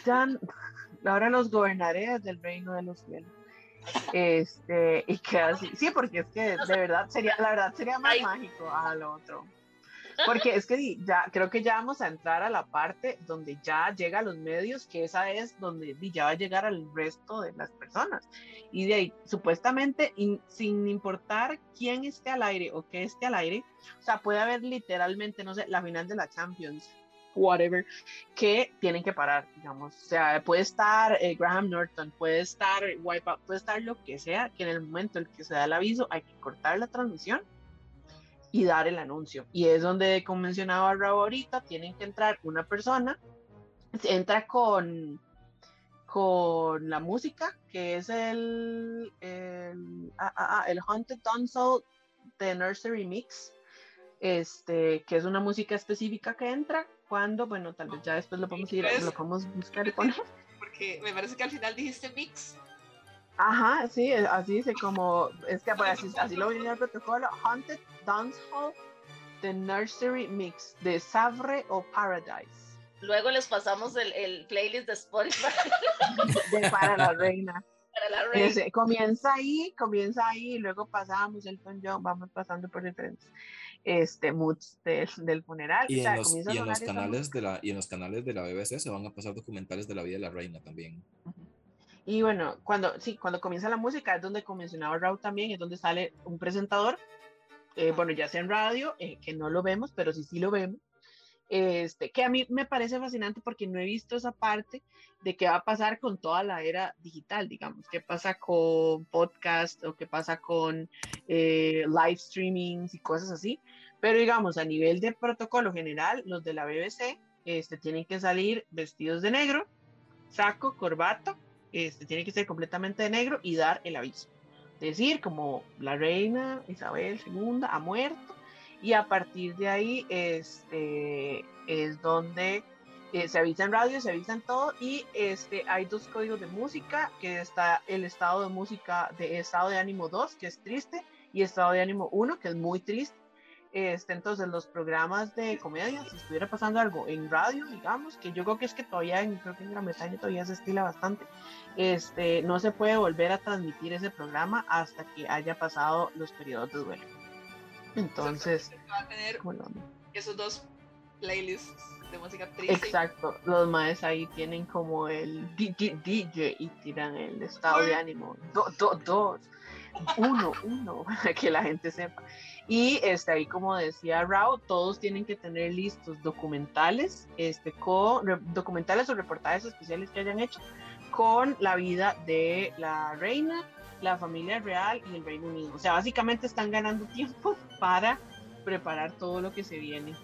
Ya, ahora los gobernaré del reino de los cielos. Este, y que así, sí, porque es que de verdad sería, la verdad sería más mágico a lo otro. Porque es que ya creo que ya vamos a entrar a la parte donde ya llega a los medios, que esa es donde ya va a llegar al resto de las personas. Y de ahí, supuestamente, sin importar quién esté al aire o qué esté al aire, o sea, puede haber literalmente, no sé, la final de la Champions, whatever, que tienen que parar, digamos. O sea, puede estar eh, Graham Norton, puede estar Wipeout, puede estar lo que sea, que en el momento en que se da el aviso hay que cortar la transmisión y dar el anuncio. Y es donde, como mencionaba Raúl ahorita, tienen que entrar una persona, entra con, con la música, que es el, el, ah, ah, ah, el Haunted Tonsil de Nursery Mix, este, que es una música específica que entra cuando, bueno, tal vez ya después lo podemos ir, lo podemos buscar y poner. [laughs] Porque me parece que al final dijiste mix. Ajá, sí, así dice como, es que pues, así, [laughs] así lo viene el protocolo, Haunted Dance Hall, The Nursery Mix, de Savre o Paradise. Luego les pasamos el, el playlist de Spotify. [laughs] de Para la Reina. Para la Reina. comienza ahí, comienza ahí, y luego pasamos el John, vamos pasando por diferentes este moods del funeral. Y, en los, y en los canales de la y en los canales de la BBC se van a pasar documentales de la vida de la reina también. Y bueno, cuando, sí, cuando comienza la música es donde, mencionaba Raúl también, es donde sale un presentador, eh, bueno, ya sea en radio, eh, que no lo vemos, pero sí, sí lo vemos, este, que a mí me parece fascinante porque no he visto esa parte de qué va a pasar con toda la era digital, digamos, qué pasa con podcast o qué pasa con eh, live streamings y cosas así, pero digamos, a nivel de protocolo general, los de la BBC este, tienen que salir vestidos de negro, saco, corbata, este, tiene que ser completamente de negro y dar el aviso. Decir como la reina Isabel II ha muerto y a partir de ahí este, es donde eh, se avisa en radio, se avisa todo y este, hay dos códigos de música, que está el estado de música de estado de ánimo 2, que es triste, y estado de ánimo 1, que es muy triste. Este, entonces, los programas de comedia, si estuviera pasando algo en radio, digamos, que yo creo que es que todavía, en, creo que en Gran Bretaña todavía se estila bastante, este, no se puede volver a transmitir ese programa hasta que haya pasado los periodos de duelo. Entonces, va a tener esos dos playlists de música triste. Exacto, los maes ahí tienen como el DJ y tiran el estado de ánimo. Dos, dos, dos, uno, uno, [laughs] para que la gente sepa. Y este, ahí, como decía Rao, todos tienen que tener listos documentales, este, con, documentales o reportajes especiales que hayan hecho con la vida de la reina, la familia real y el Reino Unido. O sea, básicamente están ganando tiempo [laughs] para preparar todo lo que se viene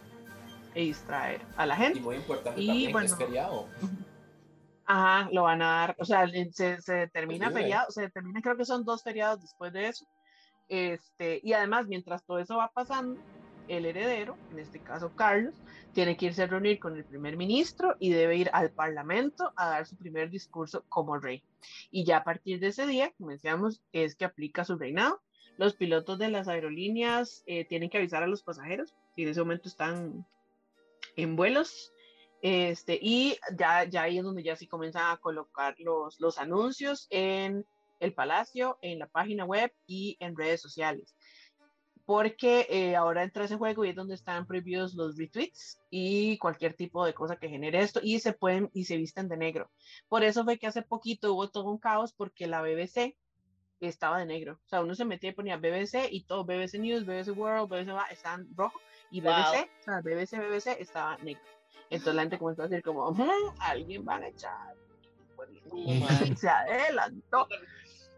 e distraer a la gente. Y muy importante y, también es feriado. [laughs] Ajá, lo van a dar, o sea, se, se termina feriado, se termina, creo que son dos feriados después de eso. Este, y además, mientras todo eso va pasando, el heredero, en este caso Carlos, tiene que irse a reunir con el primer ministro y debe ir al parlamento a dar su primer discurso como rey. Y ya a partir de ese día, como decíamos, es que aplica su reinado. Los pilotos de las aerolíneas eh, tienen que avisar a los pasajeros si en ese momento están en vuelos. Este, y ya, ya ahí es donde ya sí comienzan a colocar los, los anuncios en el palacio, en la página web y en redes sociales porque eh, ahora entra ese juego y es donde están prohibidos los retweets y cualquier tipo de cosa que genere esto y se pueden y se visten de negro. Por eso fue que hace poquito hubo todo un caos porque la BBC estaba de negro. O sea, uno se metía y ponía BBC y todo, BBC News, BBC World, BBC va, estaban rojo y BBC, o sea, BBC, BBC estaba negro. Entonces la gente comenzó a decir como, alguien va a echar. [laughs] se adelantó.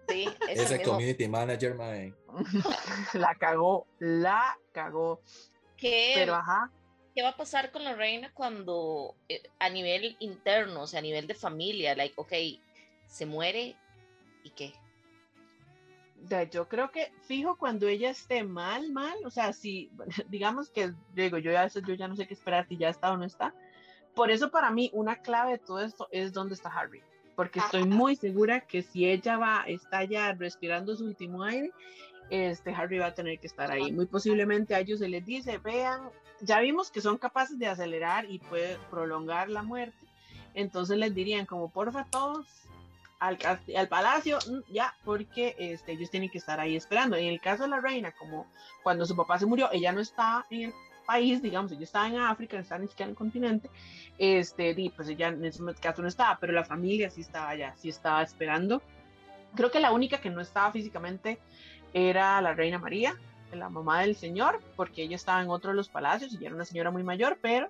Sí, ese community manager, mae. [laughs] la cagó, la cagó. ¿Qué, Pero ajá. ¿Qué va a pasar con la reina cuando eh, a nivel interno, o sea, a nivel de familia, like, ok, se muere y qué? yo creo que fijo cuando ella esté mal, mal, o sea, si [laughs] digamos que digo, yo ya yo ya no sé qué esperar si ya está o no está. Por eso para mí una clave de todo esto es dónde está Harry porque estoy muy segura que si ella va, está ya respirando su último aire, este Harry va a tener que estar ahí. Muy posiblemente a ellos se les dice, vean, ya vimos que son capaces de acelerar y puede prolongar la muerte, entonces les dirían como porfa todos al, al palacio, mm, ya, porque este, ellos tienen que estar ahí esperando. En el caso de la reina, como cuando su papá se murió, ella no estaba en el país, digamos, ella estaba en África, no estaba ni siquiera en el continente, este, y pues ella en ese caso no estaba, pero la familia sí estaba allá, sí estaba esperando. Creo que la única que no estaba físicamente era la reina María, la mamá del señor, porque ella estaba en otro de los palacios y era una señora muy mayor, pero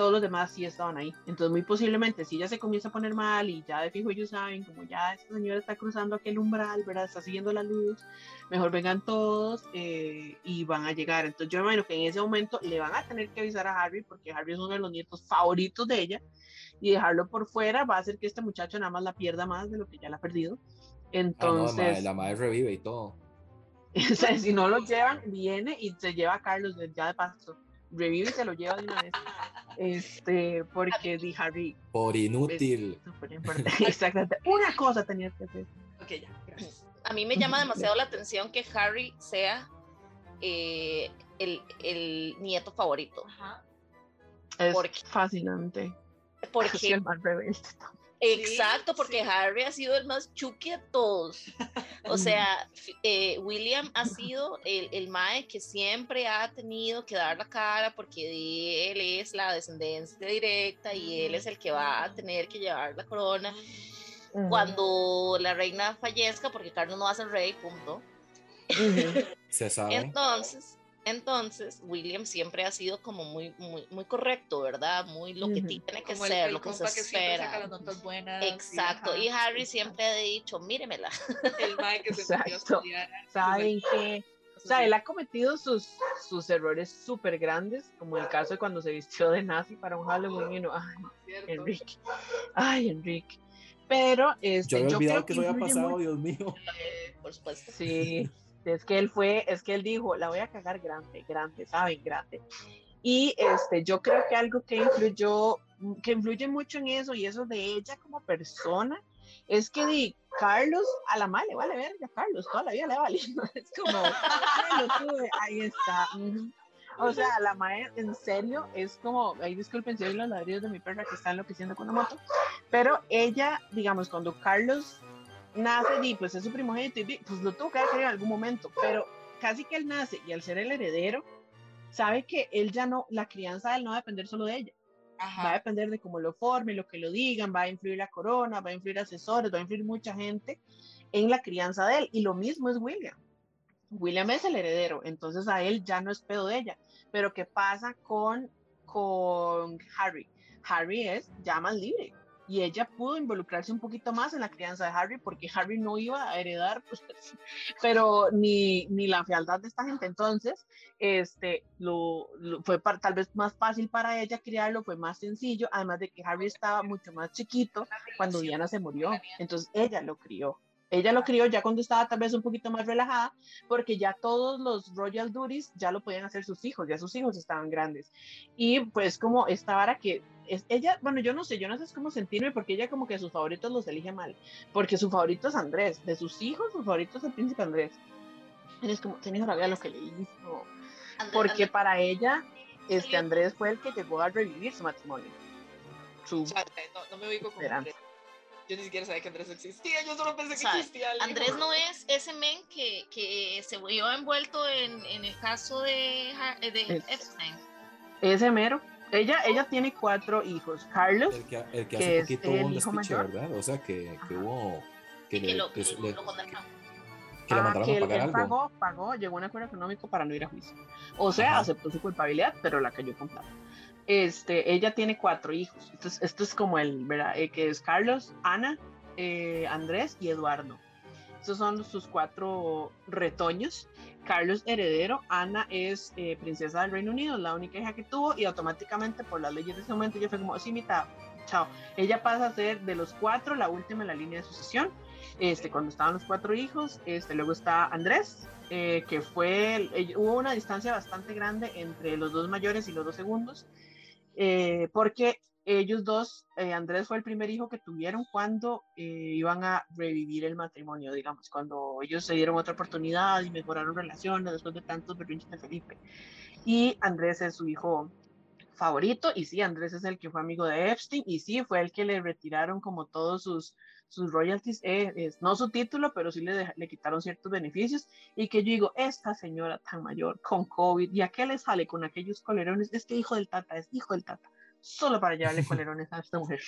todos los demás sí estaban ahí. Entonces, muy posiblemente, si ella se comienza a poner mal y ya de fijo ellos saben, como ya esta señora está cruzando aquel umbral, ¿verdad? Está siguiendo la luz, mejor vengan todos eh, y van a llegar. Entonces, yo me imagino que en ese momento le van a tener que avisar a Harry, porque Harry es uno de los nietos favoritos de ella, y dejarlo por fuera va a hacer que este muchacho nada más la pierda más de lo que ya la ha perdido. Entonces. Ah, la, madre, revive y todo. [laughs] o sea, si no lo llevan, viene y se lleva a Carlos ya de paso revive y se lo lleva de una vez. Este, porque di Harry. Por inútil. [laughs] Exactamente. Una cosa tenías que hacer. Ok, ya, A mí me llama demasiado la atención que Harry sea eh, el, el, nieto favorito. Es fascinante. Porque. [laughs] Es el más rebelde Exacto, porque Harry ha sido el más chuki de todos. O [laughs] sea, eh, William ha sido el, el, mae que siempre ha tenido que dar la cara porque él es la descendencia directa y él es el que va a tener que llevar la corona. Cuando la reina fallezca, porque Carlos no va a ser rey, punto. Se sabe. Entonces, entonces, William siempre ha sido como muy, muy, muy correcto, ¿verdad? Muy lo que tiene que ser, lo que se espera. Exacto. Y, Harry siempre ha dicho, míremela. El mae que se metió a ¿Saben qué? O sea, él ha cometido sus, sus errores súper grandes, como el caso de cuando se vistió de nazi para un Halloween y no, ay, Enrique, ay, Enrique. Pero este, yo había olvidado que eso había pasado, Dios mío. Eh, por supuesto. Sí, es que él fue, es que él dijo, la voy a cagar grande, grande, ¿saben? Grande. Y este, yo creo que algo que influyó, que influye mucho en eso y eso de ella como persona, es que di, Carlos, a la madre, vale verga, Carlos, toda la vida le vale. [laughs] Es como, ahí está. O sea, la madre, en serio, es como, ahí disculpen si los ladrillos de mi perra que está enloqueciendo con la moto, pero ella, digamos, cuando Carlos nace y pues es su primogénito y pues lo tuvo que hacer en algún momento, pero casi que él nace y al ser el heredero, sabe que él ya no, la crianza de él no va a depender solo de ella. Va a depender de cómo lo forme, lo que lo digan, va a influir la corona, va a influir asesores, va a influir mucha gente en la crianza de él. Y lo mismo es William. William es el heredero, entonces a él ya no es pedo de ella. Pero ¿qué pasa con, con Harry? Harry es ya más libre y ella pudo involucrarse un poquito más en la crianza de Harry porque Harry no iba a heredar, [laughs] pues, pero ni, ni la fealdad de esta gente. Entonces, este, lo, fue tal vez más fácil para ella criarlo, fue más sencillo, además de que Harry estaba mucho más chiquito cuando Diana se murió, entonces ella lo crió. Ella lo crió ya cuando estaba tal vez un poquito más relajada, porque ya todos los royal duties ya lo podían hacer sus hijos, ya sus hijos estaban grandes. Y pues como esta vara que es, ella, bueno, yo no sé, yo no sé cómo sentirme, porque ella como que sus favoritos los elige mal, porque su favorito es Andrés, de sus hijos, su favorito es el príncipe Andrés. Y es como, tenés rabia lo que le hizo, porque para ella, este Andrés fue el que llegó a revivir su matrimonio. Su no, me ubico con Yo ni siquiera sabía que Andrés existía, yo solo pensé que existía. Andrés no [laughs] es ese men que, que se vio envuelto en, en el caso de, Es- Epstein. Ese mero. Ella, ella tiene cuatro hijos. Carlos, El que, el que que hace es poquito el hubo un hijo despiche, mayor. ¿verdad? O sea, que, que hubo. Que, Y que le, lo, que le- lo condenaron. que le ah, mandaron que a él, pagar él algo. pagó, pagó, llegó a un acuerdo económico para no ir a juicio. O sea, Ajá. aceptó su culpabilidad, pero la cayó con plata. Este, ella tiene cuatro hijos. Entonces, esto es como el, ¿verdad? Eh, que es Carlos, Ana, eh, Andrés y Eduardo. Esos son sus cuatro retoños. Carlos heredero, Ana es eh, princesa del Reino Unido, la única hija que tuvo y automáticamente por las leyes de ese momento ella fue como, sí, mitad, chao. Ella pasa a ser de los cuatro la última en la línea de sucesión. Este, cuando estaban los cuatro hijos, este, luego está Andrés, eh, que fue, eh, hubo una distancia bastante grande entre los dos mayores y los dos segundos, eh, porque ellos dos, eh, Andrés fue el primer hijo que tuvieron cuando eh, iban a revivir el matrimonio, digamos, cuando ellos se dieron otra oportunidad y mejoraron relaciones después de tantos berrinches de Felipe. Y Andrés es su hijo favorito, y sí, Andrés es el que fue amigo de Epstein, y sí, fue el que le retiraron como todos sus, sus royalties, eh, es, no su título, pero sí le, le quitaron ciertos beneficios, y que yo digo, esta señora tan mayor, con COVID, ¿y a qué le sale con aquellos colerones? Es que hijo del tata, es hijo del tata, solo para llevarle [laughs] colerones a esta mujer.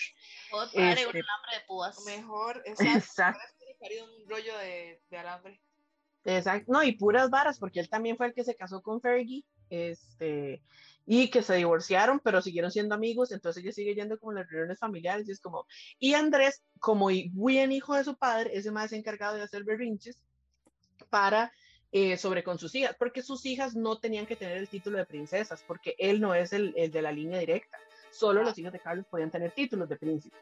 Puedo parar Este- un alambre de púas. Mejor, [laughs] exacto. Exacto. Un rollo de, de alambre. Exacto, no, y puras varas, porque él también fue el que se casó con Fergie, este, y que se divorciaron, pero siguieron siendo amigos, entonces ella sigue yendo como a las reuniones familiares, y es como, y Andrés, como buen hijo de su padre, ese más encargado de hacer berrinches para, eh, sobre con sus hijas, porque sus hijas no tenían que tener el título de princesas, porque él no es el, el de la línea directa, solo los hijos de Carlos podían tener títulos de príncipes.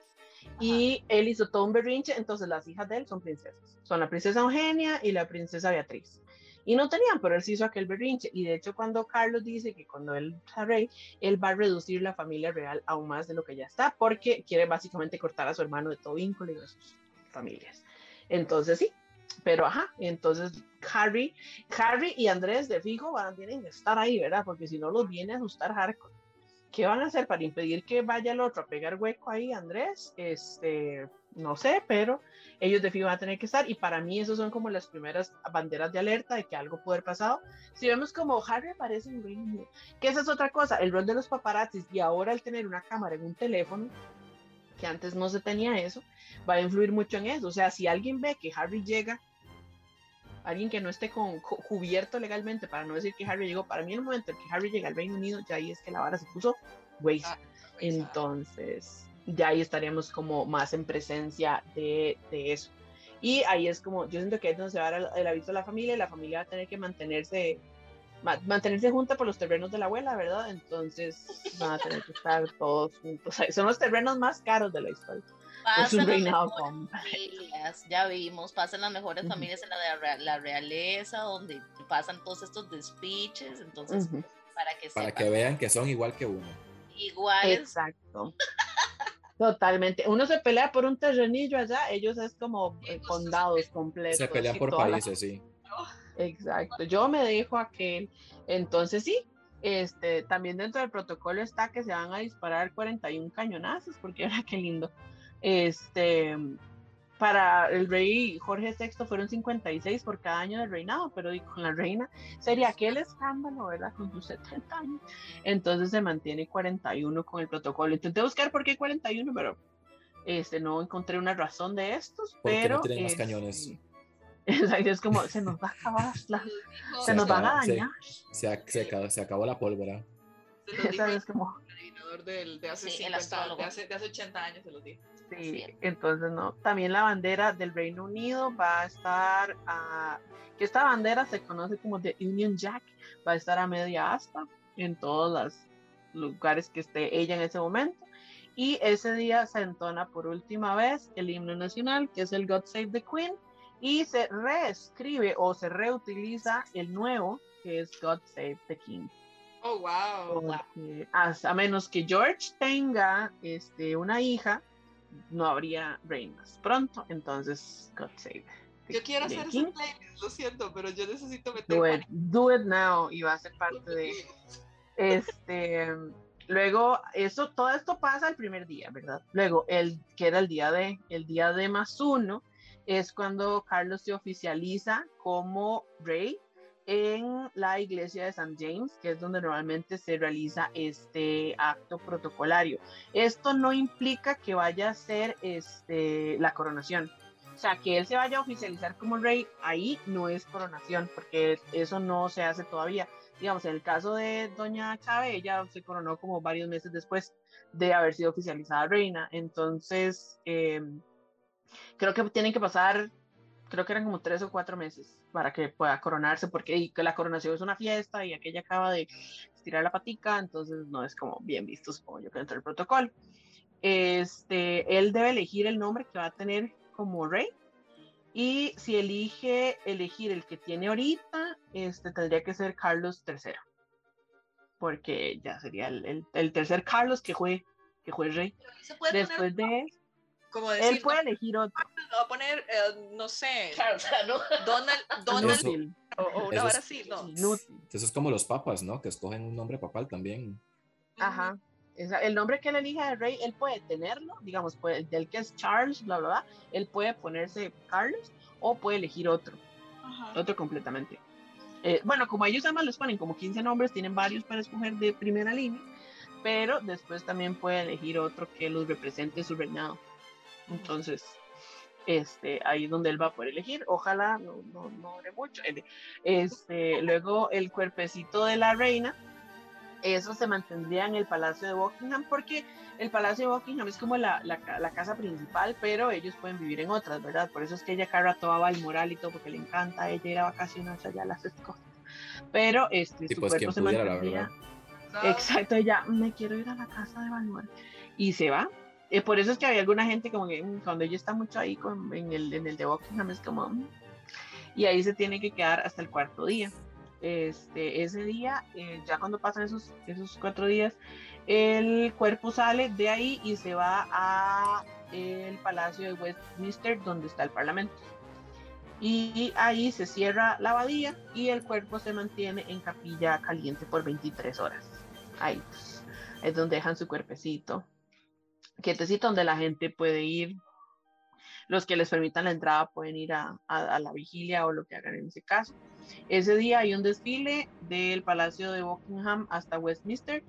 Y él hizo todo un berrinche, entonces las hijas de él son princesas. Son la princesa Eugenia y la princesa Beatriz. Y no tenían, pero él sí hizo aquel berrinche. Y de hecho, cuando Carlos dice que cuando él sea rey, él va a reducir la familia real aún más de lo que ya está, porque quiere básicamente cortar a su hermano de todo vínculo y de sus familias. Entonces sí, pero ajá, entonces Harry, Harry y Andrés de fijo van tienen que estar ahí, ¿verdad? Porque si no los viene a asustar hardcore. ¿Qué van a hacer para impedir que vaya el otro a pegar hueco ahí, Andrés? Este, no sé, pero ellos de fijo van a tener que estar y para mí esos son como las primeras banderas de alerta de que algo puede haber pasado. Si vemos como Harry aparece en Unido, que esa es otra cosa, el rol de los paparazzis y ahora el tener una cámara en un teléfono, que antes no se tenía eso, va a influir mucho en eso. O sea, si alguien ve que Harry llega, alguien que no esté con, cu- cubierto legalmente, para no decir que Harry llegó, para mí el momento en que Harry llega al Reino Unido, ya ahí es que la vara se puso güey. Ah, Entonces, ya ahí estaríamos como más en presencia de, de eso. Y ahí es como, yo siento que ahí es donde se va a dar el, aviso a la familia y la familia va a tener que mantenerse, ma- mantenerse junta por los terrenos de la abuela, ¿verdad? Entonces van a tener que estar todos juntos. [laughs] Son los terrenos más caros de la historia. Pasan las mejores con... familias, ya vimos, pasan las mejores familias en la, de la realeza, donde pasan todos estos despiches, entonces, para que Para sepan, que vean que son igual que uno. iguales, Exacto. Totalmente. Uno se pelea por un terrenillo allá, ellos es como eh, condados completos. Se pelean y por la países, sí. Exacto, yo me dejo aquel. Entonces sí, este, también dentro del protocolo está que se van a disparar 41 cañonazos, porque [laughs] era qué lindo. Este, para el rey Jorge VI fueron 56 por cada año del reinado, pero y con la reina sería aquel escándalo, ¿verdad? Con sus 70 años. Entonces se mantiene 41 con el protocolo. Intenté buscar por qué 41, pero este, no encontré una razón de estos, Porque pero... no tienen más este, cañones. [laughs] Exacto, es como, se nos va a acabar [laughs] la, se Se nos van a acaba- se- dañar. Se, se acabó, se acabó la pólvora. [laughs] Es como, del- de, hace Sí, el 50, astrólogo. de, hace, de hace 80 años, se los dijo. sí, entonces no. También la bandera del Reino Unido va a estar a, que esta bandera se conoce como The Union Jack, va a estar a media asta en todos los lugares que esté ella en ese momento. Y ese día se entona por última vez el himno nacional, que es el God Save the Queen, y se reescribe o se reutiliza el nuevo, que es God Save the King. Oh, wow. porque a menos que George tenga este, una hija, no habría reinas pronto, entonces God save. Yo quiero hacer ese playlist, lo siento, pero yo necesito meter Do it, do it now y va a ser parte de [laughs] este Luego, eso, todo esto pasa el primer día, ¿verdad? Luego, el, que era el día de, el día de más uno, es cuando Carlos se oficializa como rey en la iglesia de San James, que es donde normalmente se realiza este acto protocolario. Esto no implica que vaya a ser este, la coronación. O sea, que él se vaya a oficializar como rey, ahí no es coronación, porque eso no se hace todavía. Digamos, en el caso de doña Chávez, ella se coronó como varios meses después de haber sido oficializada reina. Entonces, em, creo que tienen que pasar creo que eran como tres o cuatro meses para que pueda coronarse, porque la coronación es una fiesta y aquella acaba de estirar la patica, entonces no es como bien visto, supongo yo, que dentro del protocolo. Este, él debe elegir el nombre que va a tener como rey, y si elige elegir el que tiene ahorita, este, tendría que ser Carlos III, porque ya sería el, el, tercer Carlos que fue, que fue rey. Después de como decir, él puede elegir otro. Va a poner, eh, no sé, Donald, [laughs] Donald o, una hora así, no. Eso es como los papas, ¿no? Que escogen un nombre papal también. Ajá. El nombre que él elija de rey, él puede tenerlo, digamos, puede, del que es Charles, bla, bla, bla, él puede ponerse Carlos o puede elegir otro, otro completamente. Eh, bueno, como ellos además les ponen como 15 nombres, tienen varios para escoger de primera línea, pero después también puede elegir otro que los represente su reinado. Entonces, este, ahí es donde él va a poder elegir. Ojalá no, no, no mucho. Este, luego el cuerpecito de la reina, eso se mantendría en el Palacio de Buckingham porque el Palacio de Buckingham es como la, la, casa principal, pero ellos pueden vivir en otras, ¿verdad? Por eso es que ella cada rato va al moral y todo, porque le encanta a ella ir a vacaciones allá las cosas. Pero este, su pues, cuerpo se mantendría. Exacto, ella, me quiero ir a la casa de Balmoral. Y se va, por eso es que había alguna gente como que mm, cuando ella está mucho ahí con, en, el, en el de Buckingham es como... Mm", y ahí se tiene que quedar hasta el cuarto día. Este, ese día, eh, ya cuando pasan esos, esos cuatro días, el cuerpo sale de ahí y se va a el Palacio de Westminster, donde está el Parlamento. Y ahí se cierra la abadía y el cuerpo se mantiene en capilla caliente por 23 horas. Ahí pues, es donde dejan su cuerpecito quietecito donde la gente puede ir. Los que les permitan la entrada pueden ir a, la vigilia o lo que hagan en ese caso. Ese día hay un desfile del Palacio de Buckingham hasta Westminster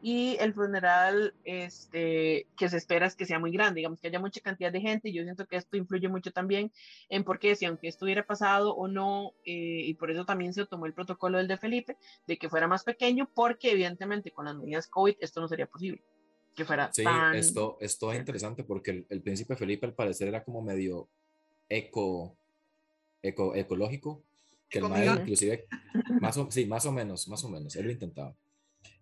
y el funeral este, que se espera es que sea muy grande, digamos que haya mucha cantidad de gente. Yo siento que esto influye mucho también en por qué, si aunque esto hubiera pasado o no, eh, y por eso también se tomó el protocolo del de Felipe, de que fuera más pequeño, porque evidentemente con las medidas COVID esto no sería posible fuera sí, esto, esto es interesante porque el, príncipe Felipe al parecer era como medio eco, eco ecológico, que el maestro inclusive, más o, sí, más o menos, más o menos, él lo intentaba,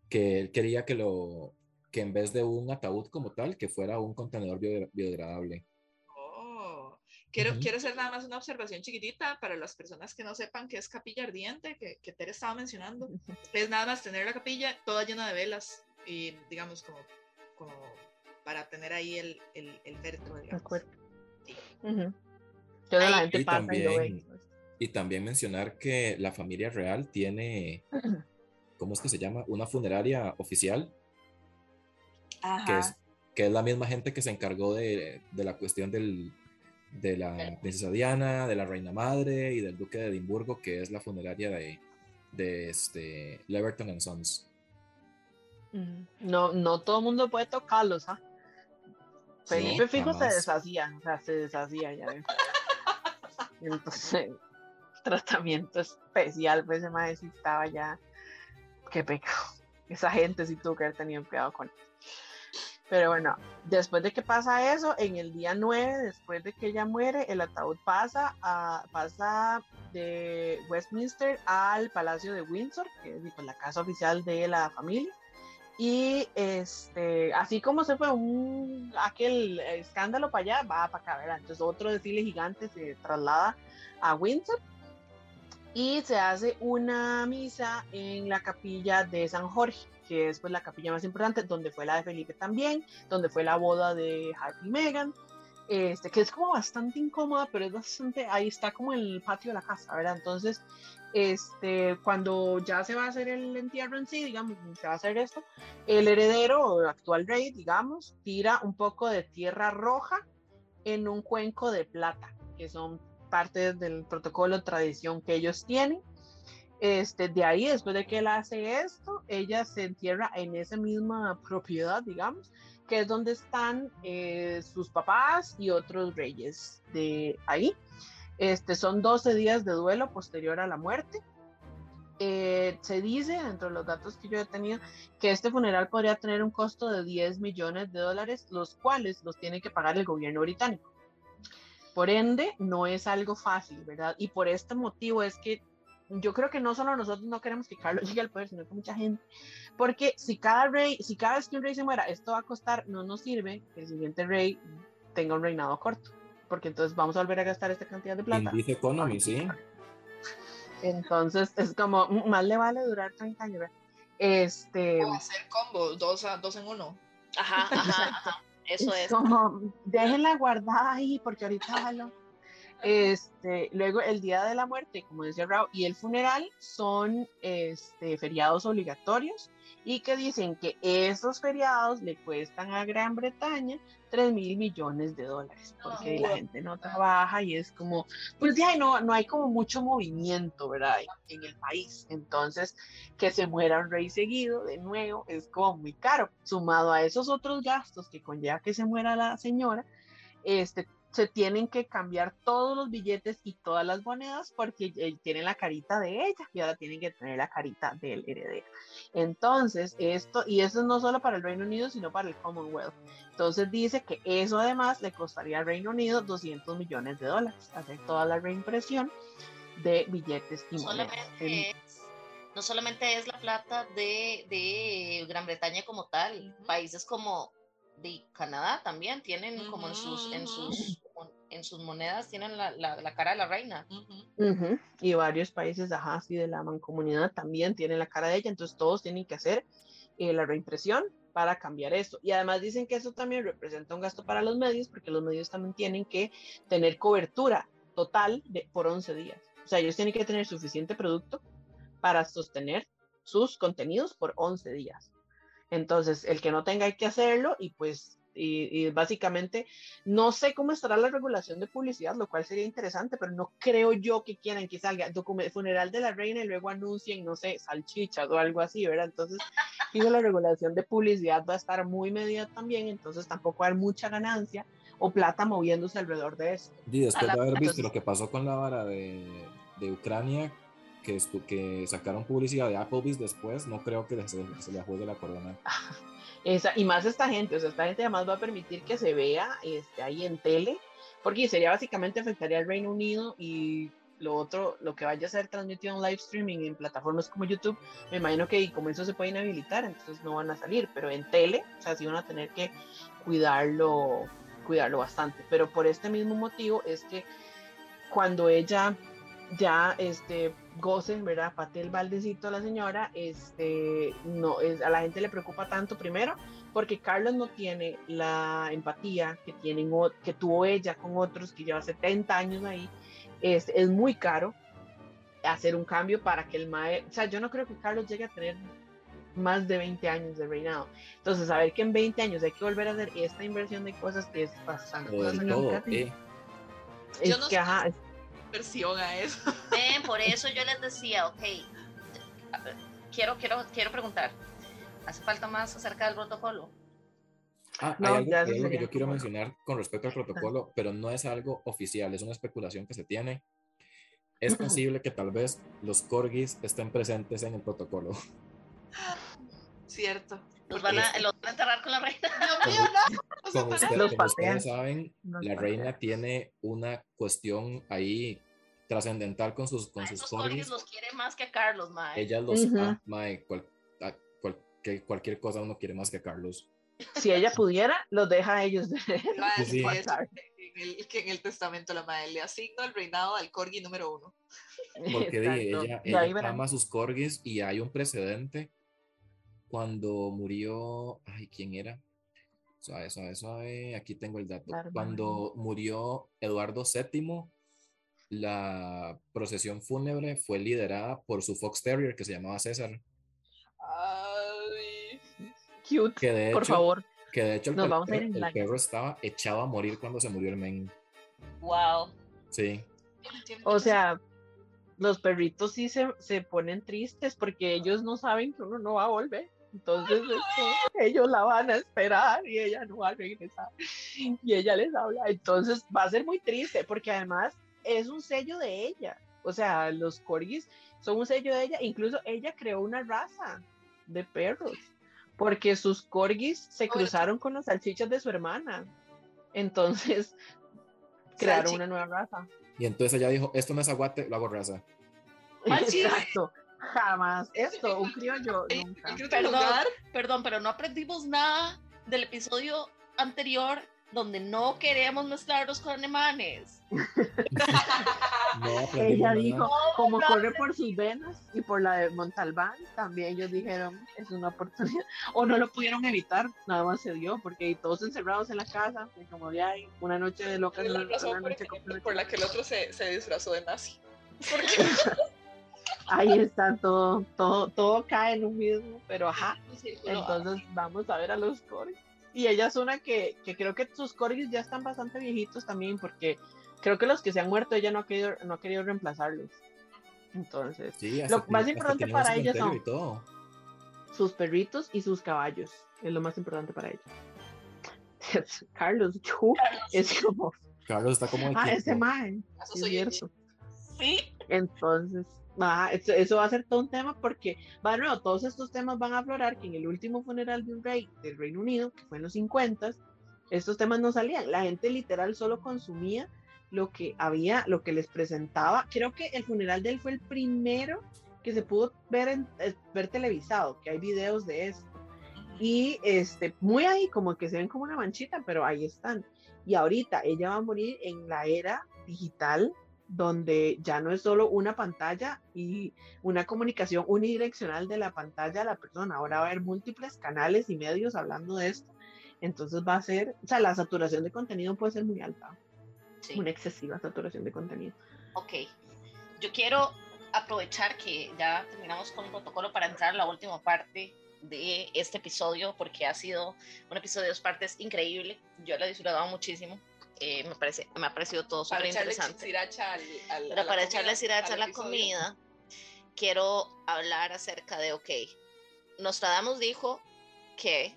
que él quería que lo, que en vez de un ataúd como tal, que fuera un contenedor biodegradable. Oh, quiero, quiero hacer nada más una observación chiquitita para las personas que no sepan qué es capilla ardiente, que, que Tere estaba mencionando. Es nada más tener la capilla toda llena de velas y digamos como como para tener ahí el, el, el féretro, digamos. la gente y también, y, también mencionar que la familia real tiene, [clears throat] ¿cómo es que se llama? Una funeraria oficial. Que es, que es la misma gente que se encargó de, de la cuestión del, de la princesa Diana, de la reina madre y del duque de Edimburgo, que es la funeraria de, de este, Leverton and Sons. No, no todo el mundo puede tocarlos, ¿ah? Felipe Fijo se deshacía, o sea, se deshacía ya. [laughs] Entonces, tratamiento especial, pues ese maestro estaba ya. Qué pecado. Esa gente sí tuvo que haber tenido cuidado con él. Pero bueno, después de que pasa eso, en el día 9, después de que ella muere, el ataúd pasa, a, pasa de Westminster al Palacio de Windsor, que es pues, la casa oficial de la familia. Y este, así como se fue un aquel escándalo para allá, va para acá, ¿verdad? Entonces otro desfile gigante se traslada a Windsor y se hace una misa en la capilla de San Jorge, que es pues la capilla más importante, donde fue la de Felipe también, donde fue la boda de Harry y Meghan. este, que es como bastante incómoda, pero es bastante, ahí está como el patio de la casa, ¿verdad? Entonces, este, cuando ya se va a hacer el entierro en sí, digamos, se va a hacer esto, el heredero el actual rey, digamos, tira un poco de tierra roja en un cuenco de plata, que son parte del protocolo tradición que ellos tienen. Este, de ahí, después de que él hace esto, ella se entierra en esa misma propiedad, digamos, que es donde están eh, sus papás y otros reyes de ahí. Este, son 12 días de duelo posterior a la muerte. Eh, se dice, dentro de los datos que yo he tenido, que este funeral podría tener un costo de 10 millones de dólares, los cuales los tiene que pagar el gobierno británico. Por ende, no es algo fácil, ¿verdad? Y por este motivo es que yo creo que no solo nosotros no queremos que Carlos llegue al poder, sino que mucha gente, porque si cada rey, si cada vez que un rey se muera, esto va a costar, no nos sirve que el siguiente rey tenga un reinado corto, porque entonces vamos a volver a gastar esta cantidad de plata. Dice Economy, sí. Entonces es como, mm, más le vale durar 30 años, ¿verdad? Este... O hacer combo, dos, a, dos en uno. Ajá, ajá, ajá. Eso es. Como, déjenla guardada ahí, porque ahorita jalo. Este, luego el día de la muerte, como decía Raúl, y el funeral son este, feriados obligatorios y que dicen que esos feriados le cuestan a Gran Bretaña 3 mil millones de dólares, porque la gente no trabaja y es como, pues ya no, no hay como mucho movimiento, ¿verdad? En, el país. Entonces, que se muera un rey seguido, de nuevo, es como muy caro. Sumado a esos otros gastos que conlleva que se muera la señora, este, se tienen que cambiar todos los billetes y todas las monedas porque tienen la carita de ella y ahora tienen que tener la carita del heredero. Entonces, esto, y eso no solo para el Reino Unido, sino para el Commonwealth. Entonces dice que eso además le costaría al Reino Unido 200 millones de dólares, hacer toda la reimpresión de billetes y monedas. no solamente es la plata de, de Gran Bretaña como tal, países como de Canadá también tienen como en sus, en sus en sus monedas tienen la, la, cara de la reina. Y varios países, ajá, así de la mancomunidad también tienen la cara de ella, entonces todos tienen que hacer eh, la reimpresión para cambiar esto. Y además dicen que eso también representa un gasto para los medios, porque los medios también tienen que tener cobertura total de, por 11 días. O sea, ellos tienen que tener suficiente producto para sostener sus contenidos por 11 días. Entonces, el que no tenga hay que hacerlo y pues y, básicamente no sé cómo estará la regulación de publicidad, lo cual sería interesante, pero no creo yo que quieran que salga funeral de la reina y luego anuncien, no sé, salchichas o algo así, ¿verdad? Entonces, digo, la regulación de publicidad va a estar muy medida también, entonces tampoco va a haber mucha ganancia o plata moviéndose alrededor de eso. Y después de haber visto lo que pasó con la vara de, de Ucrania, que, que sacaron publicidad de Applebee's después, no creo que se, se le juegue la corona. [laughs] Esa, y más esta gente, o sea, esta gente además va a permitir que se vea este, ahí en tele, porque sería básicamente afectaría al Reino Unido y lo otro, lo que vaya a ser transmitido en live streaming en plataformas como YouTube, me imagino que como eso se puede inhabilitar, entonces no van a salir, pero en tele, o sea, sí van a tener que cuidarlo, cuidarlo bastante. Pero por este mismo motivo es que cuando ella ya este goce, ¿verdad? Pate el baldecito a la señora, este, no, es, a la gente le preocupa tanto primero porque Carlos no tiene la empatía que, tienen, que tuvo ella con otros que lleva 70 años ahí, es, es muy caro hacer un cambio para que el MAE, o sea, yo no creo que Carlos llegue a tener más de 20 años de reinado. Entonces, saber que en 20 años hay que volver a hacer esta inversión de cosas que es bastante... Eh. Es que, ajá, versión a eso. por eso yo les decía, ok, quiero, quiero, quiero preguntar, ¿hace falta más acerca del protocolo? Ah, hay algo, que yo quiero mencionar con respecto al protocolo, pero no es algo oficial, es una especulación que se tiene. Es [laughs] posible que tal vez los corgis estén presentes en el protocolo. Cierto. Los van, a, los van a enterrar con la reina. Como, ustedes saben, la reina tiene una cuestión ahí trascendental con sus, con sus corgis. los quiere más que a Carlos, Mae. Ella los, uh cualquier cosa uno quiere más que a Carlos. Si ella pudiera, los deja a ellos. De... [laughs] Sí, que en el testamento la madre le asigna el reinado al corgi número uno. Porque ella, ella ama sus corgis y hay un precedente cuando murió, ay, ¿quién era? Suave, suave, suave. Aquí tengo el dato. La hermana. Cuando murió Eduardo VII, la procesión fúnebre fue liderada por su Fox Terrier que se llamaba César. Ay, Cute, Que de por hecho, favor. que de hecho el, Nos per- vamos a ir en el perro estaba echado a morir cuando se murió el men. Wow. Sí. O sea, los perritos sí se, se ponen tristes porque ellos no saben que uno no va a volver. Entonces, este, ellos la van a esperar y ella no va a regresar. Y ella les habla. Entonces, va a ser muy triste porque además es un sello de ella. O sea, los corgis son un sello de ella. Incluso ella creó una raza de perros porque sus corgis se cruzaron con las salchichas de su hermana. Entonces, [laughs] crearon Salchi- una nueva raza. Y entonces ella dijo, esto no es aguate, lo hago raza. Exacto. Jamás. Esto, un criollo, [laughs] nunca. Perdón. Perdón, pero no aprendimos nada del episodio anterior donde no queremos mezclarlos con alemanes. [laughs] No Ella dijo, como corre por sus venas y por la de Montalbán, también ellos dijeron, es una oportunidad. [laughs] O no lo pudieron evitar, nada más se dio, porque todos encerrados en la casa, y como ya hay una noche de locas, es la una, razón una por, noche ejemplo, por la que el otro se, se disfrazó de nazi. [laughs] Porque Ahí está todo, todo, todo cae en un mismo, pero ajá. Entonces vamos a ver a los corgis. Y ella es una que, que creo que sus corgis ya están bastante viejitos también, porque creo que los que se han muerto ella no ha querido, no ha querido reemplazarlos. Entonces, Sí, Lo tiene- más importante para ella son- sus perritos y sus caballos es lo más importante para ella. [laughs] Carlos, es como, Carlos está como el ah, ese sí es soy cierto. Sí, Entonces, ah, eso, eso va a ser todo un tema porque, bueno, todos estos temas van a aflorar que en el último funeral de un rey del Reino Unido, que fue en los 50, estos temas no salían. La gente literal solo consumía lo que había, lo que les presentaba. Creo que el funeral de él fue el primero que se pudo ver, en, eh, ver televisado, que hay videos de esto. Y este, muy ahí, como que se ven como una manchita, pero ahí están. Y ahorita ella va a morir en la era digital, donde ya no es solo una pantalla y una comunicación unidireccional de la pantalla a la persona, ahora va a haber múltiples canales y medios hablando de esto. Entonces va a ser, o sea, la saturación de contenido puede ser muy alta, sí. una excesiva saturación de contenido. Ok. Yo quiero aprovechar que ya terminamos con el protocolo para entrar a la última parte de este episodio, porque ha sido un episodio de dos partes increíble. Yo lo he disfrutado muchísimo. Eh, me, parece, me ha parecido todo súper interesante. Pero para echarle sriracha a la comida, quiero hablar acerca de, ok, Nostradamus dijo que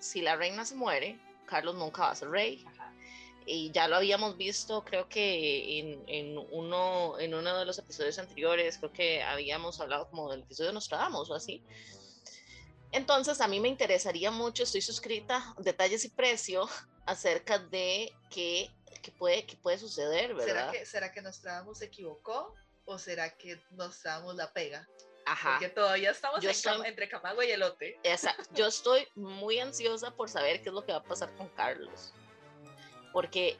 si la reina se muere, Carlos nunca va a ser rey. Ajá. Y ya lo habíamos visto, creo que en, en uno, en uno de los episodios anteriores, creo que habíamos hablado como del episodio de Nostradamus o así. Entonces, a mí me interesaría mucho, estoy suscrita, detalles y precio acerca de qué, qué puede, qué puede suceder, ¿Será ¿verdad? que, ¿Será que Nostradamus se equivocó? ¿O será que Nostradamus la pega? Ajá. Porque todavía estamos en entre Camagüey y elote. Esa- yo estoy muy ansiosa por saber qué es lo que va a pasar con Carlos. Porque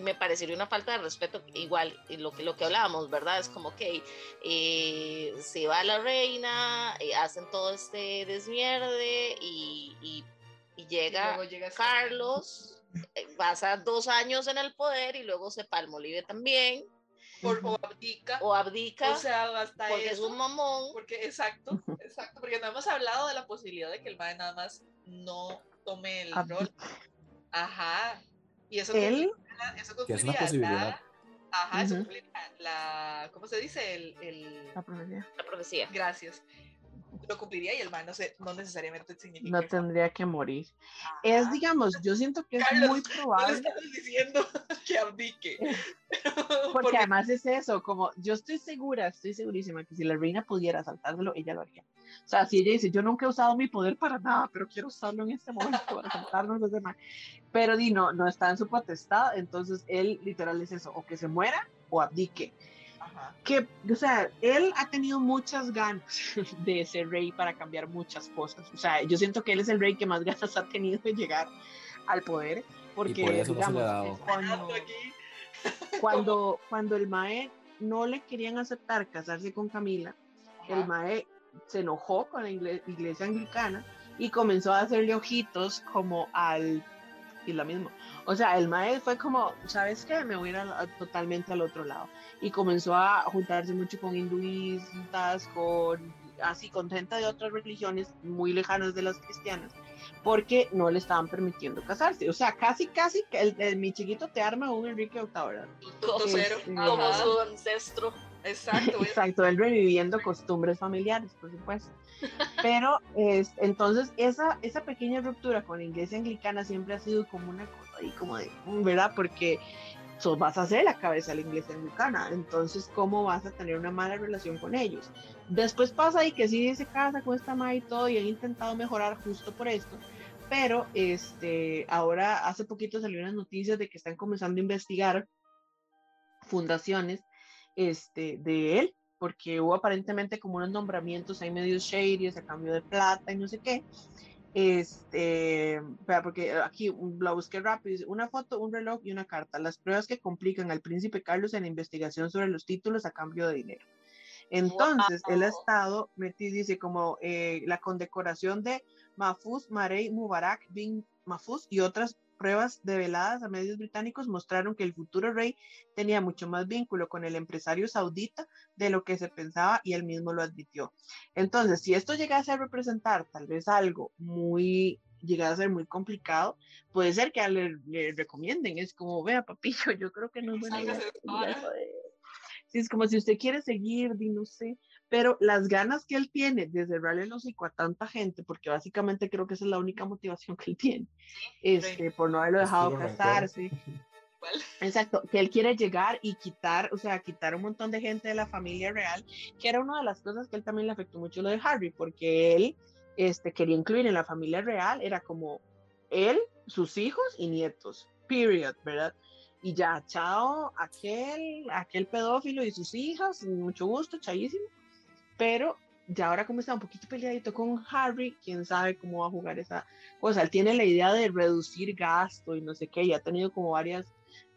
me parecería una falta de respeto, igual lo que, lo que hablábamos, ¿verdad? Es como que eh, se va la reina, eh, hacen todo este desmierde y, y- y Y llega este Carlos, pasa dos años en el poder y luego se palmolive también, Por, o abdica. o abdica O sea, hasta porque es eso. un mamón. Porque, exacto, exacto, porque no hemos hablado de la posibilidad de que el MAE nada más no tome el Abdica. rol. Ajá. Y eso cumpliría- eso Que es una posibilidad. la- ajá, eso Ujú. cumpliría la, ¿cómo se dice? El, el, la profecía, La profecía. gracias. Lo cumpliría y el MAE no, se, no necesariamente significa. no tendría que morir. Es, digamos, yo siento que es Carlos, muy No le probable. estamos diciendo [laughs] que abdique. [laughs] Porque Porque- además es eso, como yo estoy segura, estoy segurísima que si la reina pudiera saltárselo, ella lo haría. O sea, si ella dice, yo nunca he usado mi poder para nada, pero quiero usarlo en este momento para saltarnos los demás. Pero di, no, no está en su potestad, entonces él literal es eso, o que se muera o abdique. Ajá. Que, o sea, él ha tenido muchas ganas [laughs] de ser rey para cambiar muchas cosas. O sea, yo siento que él es el rey que más [laughs] ganas ha tenido de llegar al poder. Porque, por eso no se le ha digamos, dado. cuando, [laughs] cuando, cuando el Mae no le querían aceptar casarse con Camila, el Ajá. Mae se enojó con la igle- iglesia anglicana y comenzó a hacerle ojitos como al y lo mismo. O sea, el maestro fue como, ¿sabes qué? Me voy a ir totalmente al otro lado. Y comenzó a juntarse mucho con hinduistas, con así, con gente de otras religiones muy lejanas de las cristianas, porque no le estaban permitiendo casarse. O sea, casi, casi, que el, mi chiquito te arma un Enrique VIII, ¿verdad? Este, como su ancestro. Exacto. Exacto, él reviviendo costumbres familiares, por supuesto. [laughs] Pero es, entonces esa, esa pequeña ruptura con la iglesia anglicana siempre ha sido como una cosa ahí como de, mm, ¿verdad? Porque sos, vas a ser la cabeza de la iglesia anglicana, entonces ¿cómo vas a tener una mala relación con ellos? Después pasa ahí que sí se casa con esta madre y todo y han intentado mejorar justo por esto, pero este, ahora hace poquito salió unas noticias de que están comenzando a investigar fundaciones este, de él, porque hubo aparentemente como unos nombramientos ahí medio shady, a cambio de plata y no sé qué. Este, porque aquí la busqué rápido, una foto, un reloj y una carta, las pruebas que complican al príncipe Carlos en la investigación sobre los títulos a cambio de dinero. Entonces, el Estado metí, dice como eh, la condecoración de Mahfouz Marey Mubarak bin Mahfouz y otras pruebas develadas a medios británicos mostraron que el futuro rey tenía mucho más vínculo con el empresario saudita de lo que se pensaba y él mismo lo admitió. Entonces, si esto llegase a representar tal vez algo muy llegase a ser muy complicado, puede ser que le, le recomienden, es como, vea papillo, [laughs] yo creo que no es buena idea. Sí, es como si usted quiere seguir, no sé, pero las ganas que él tiene de cerrarle el hocico a tanta gente, porque básicamente creo que esa es la única motivación que él tiene, este, por no haberlo dejado casarse. Exacto, que él quiere llegar y quitar, o sea, quitar un montón de gente de la familia real, que era una de las cosas que él también le afectó mucho lo de Harry, porque él este, quería incluir en la familia real, era como él, sus hijos y nietos, period, ¿verdad? Y ya, chao, aquel, aquel pedófilo y sus hijas, mucho gusto, chaísimo pero ya ahora como está un poquito peleadito con Harry, quién sabe cómo va a jugar esa cosa. Él tiene la idea de reducir gasto y no sé qué, y ha tenido como varias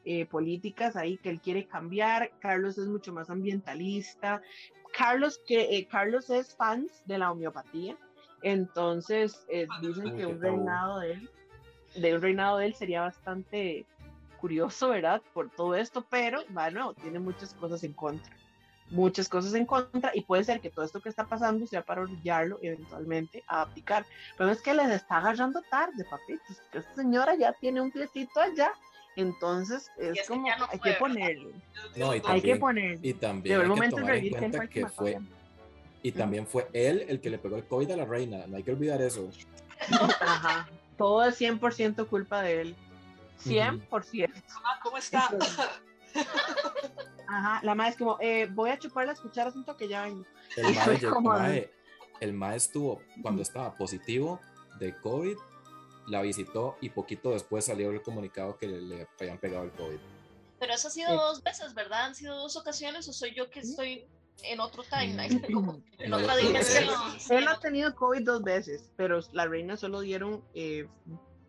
eh, políticas ahí que él quiere cambiar. Carlos es mucho más ambientalista. Carlos, que, eh, Carlos es fans de la homeopatía, entonces eh, dicen que un reinado de él, de un reinado de él sería bastante curioso, ¿verdad? Por todo esto, pero bueno, tiene muchas cosas en contra muchas cosas en contra y puede ser que todo esto que está pasando sea para orillarlo eventualmente a aplicar. Pero es que les está agarrando tarde, papitos. Esta señora ya tiene un piecito allá. Entonces es como hay que ponerle. No, y también, hay que ponerle. Y también hay que tomar en cuenta que fue y también fue él el que le pegó el COVID a la reina. No hay que olvidar eso. [laughs] Ajá. Todo es 100% culpa de él. 100%. Ah, ¿Cómo está? [laughs] Ajá, la madre es como, eh, voy a chupar las cucharas un toque ya El mae, el, mae, estuvo, cuando estaba positivo de COVID, la visitó y poquito después salió el comunicado que le, habían pegado el COVID. Pero eso ha sido dos veces, ¿verdad? ¿Han sido dos ocasiones o soy yo que estoy en otro timeline? [laughs] en otra dimensión. Él ha tenido COVID dos veces, pero la reina solo dieron eh,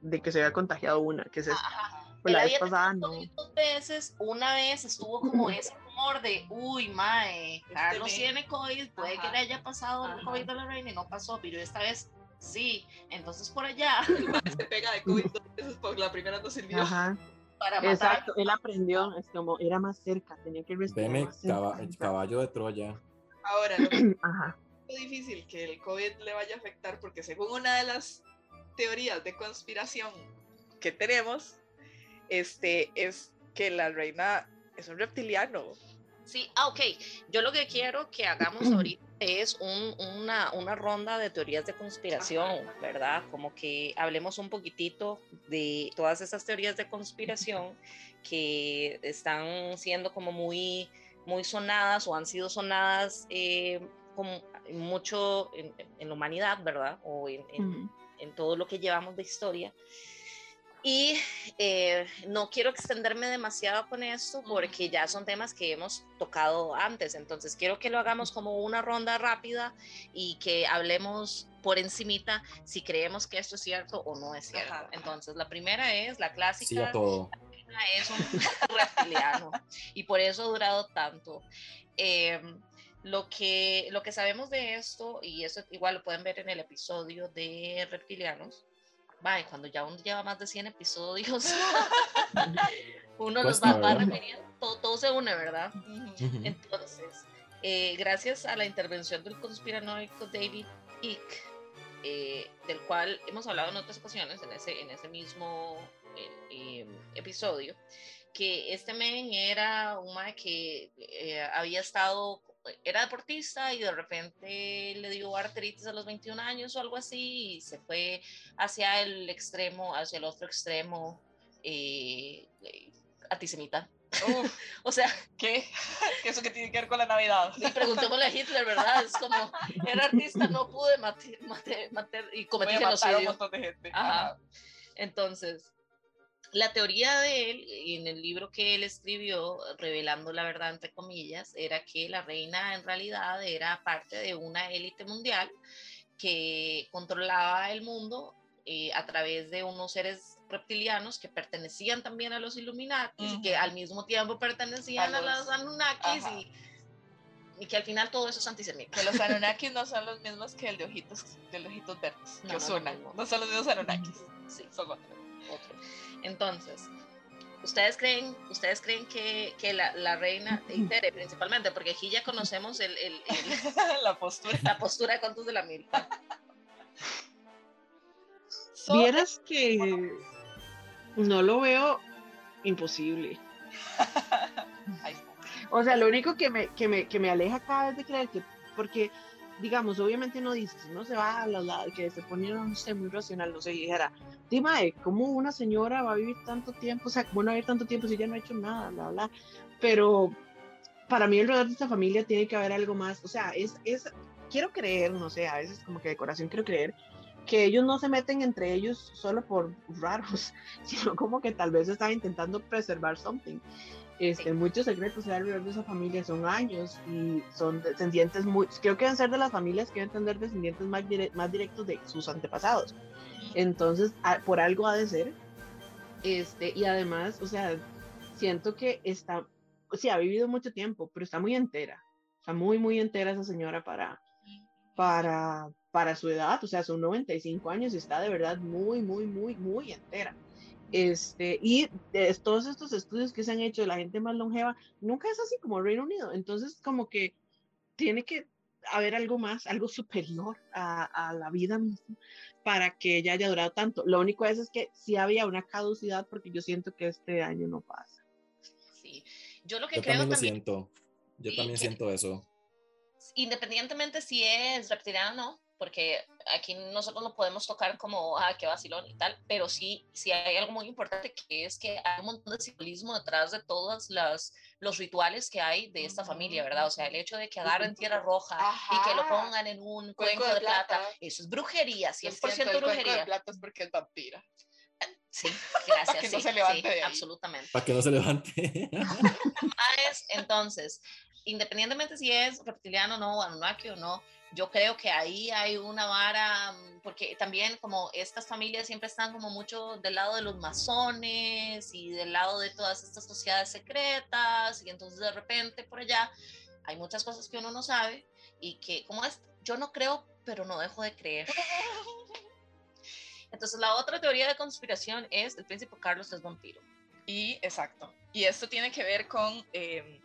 de que se había contagiado una, que es esta. Pues la vez pasada no. Dos veces, una vez estuvo como [laughs] ese rumor de, uy, mae, este Carlos tiene COVID, puede que le haya pasado el COVID a la reina y no pasó, pero esta vez sí, entonces por allá. [laughs] Se pega de COVID dos veces por la primera no sirvió. Ajá. Para Exacto, él aprendió, es como era más cerca, tenía que respirar. Veme, el caballo de Troya. Ahora, lo [coughs] Ajá. es difícil que el COVID le vaya a afectar porque según una de las teorías de conspiración que tenemos, este, es que la reina es un reptiliano. Sí, ah, ok. Yo lo que quiero que hagamos [clears throat] ahorita es una, una, ronda de teorías de conspiración, ¿verdad? Como que hablemos un poquitito de todas esas teorías de conspiración [laughs] que están siendo como muy, muy sonadas o han sido sonadas eh, como mucho en, la humanidad, ¿verdad? O en, en todo lo que llevamos de historia. Y eh, no quiero extenderme demasiado con esto porque ya son temas que hemos tocado antes, entonces quiero que lo hagamos como una ronda rápida y que hablemos por encimita si creemos que esto es cierto o no es cierto. Entonces la primera es la clásica. Sí a todo. Es un [laughs] reptiliano y por eso ha durado tanto. Em, Lo que, lo que sabemos de esto, y eso igual lo pueden ver en el episodio de Reptilianos, Vaya, cuando ya uno lleva más de 100 episodios, [laughs] uno los va, a referir, todo, todo, se une, ¿verdad? Entonces, eh, gracias a la intervención del conspiranoico David Icke, eh, del cual hemos hablado en otras ocasiones, en ese, en ese mismo eh, episodio, que este men era un que había estado era deportista y de repente le dio artritis a los 21 años o algo así y se fue hacia el extremo, hacia el otro extremo eh, eh antisemita. [laughs] o sea, ¿qué? [laughs] ¿Eso que tiene que ver con la Navidad? Preguntémosle a Hitler, ¿verdad? Es como, era artista, no pude matar, y cometí genocidio. un montón de gente. Ajá. Entonces, la teoría de él, en el libro que él escribió, revelando la verdad entre comillas, era que la reina en realidad era parte de una élite mundial que controlaba el mundo eh, a través de unos seres reptilianos que pertenecían también a los Illuminati y que al mismo tiempo pertenecían a, los Anunnakis y, que al final todo eso es antisemita. Que los [laughs] Anunnakis no son los mismos que el de ojitos, de ojitos verdes, no, que no, no, son los mismos Anunnakis, sí. son otros. otros. Entonces, ¿ustedes creen, ustedes creen que, que la, la, reina de Itere, principalmente, porque aquí ya conocemos el, el, [laughs] la postura. la postura de Contos de la Milpa? Vieras que no lo veo imposible. [laughs] o sea, lo único que me, que me, que me aleja cada vez de creer que, porque digamos, obviamente no dice, no se va a la, que se ponía, no muy racional, no sé, dijera, dime, ¿cómo una señora va a vivir tanto tiempo? O sea, ¿cómo va a vivir tanto tiempo si ya no ha hecho nada, bla, bla? Pero para mí alrededor de esta familia tiene que haber algo más, o sea, es, es, quiero creer, no sé, a veces como que de corazón quiero creer que ellos no se meten entre ellos solo por raros, [laughs] sino como que tal vez están intentando preservar something. Este, Muchos secretos alrededor de esa familia son años y son descendientes muy, creo que deben ser de las familias que deben tener descendientes más, más directos de sus antepasados. Entonces, por algo ha de ser. Este, y además, o sea, siento que está, o sea, ha vivido mucho tiempo, pero está muy entera. Está muy, muy entera esa señora para, para, para su edad. O sea, son 95 años y está de verdad muy, muy, muy, muy entera. Este, y de todos estos estudios que se han hecho de la gente más longeva, nunca es así como Reino Unido. Entonces, como que tiene que haber algo más, algo superior a, a, la vida misma para que ella haya durado tanto. Lo único es, es que sí había una caducidad porque yo siento que este año no pasa. Sí, yo lo que yo creo también, lo siento. Yo también siento eso. Independientemente si es reptiliano o no, porque aquí nosotros no podemos tocar como, ah, qué vacilón y tal, pero sí, sí hay algo muy importante que es que hay un montón de simbolismo detrás de todos las, los rituales que hay de esta familia, ¿verdad? O sea, el hecho de que agarren tierra roja y que lo pongan en un cuenco, de, plata, eso es brujería, 100% brujería. El de plata es porque es vampira. Sí, [laughs] gracias. Para que no se levante Absolutamente. Para que no se levante. [laughs] Entonces, independientemente si es reptiliano o no, Anunnaki o no, yo creo que ahí hay una vara, mm, porque también como estas familias siempre están como mucho del lado de los masones y del lado de todas estas sociedades secretas y entonces de repente por allá hay muchas cosas que uno no sabe y que como es, yo no creo, pero no dejo de creer. [laughs] Entonces la otra teoría de conspiración es el príncipe Carlos es vampiro. Y exacto. Y esto tiene que ver con, em,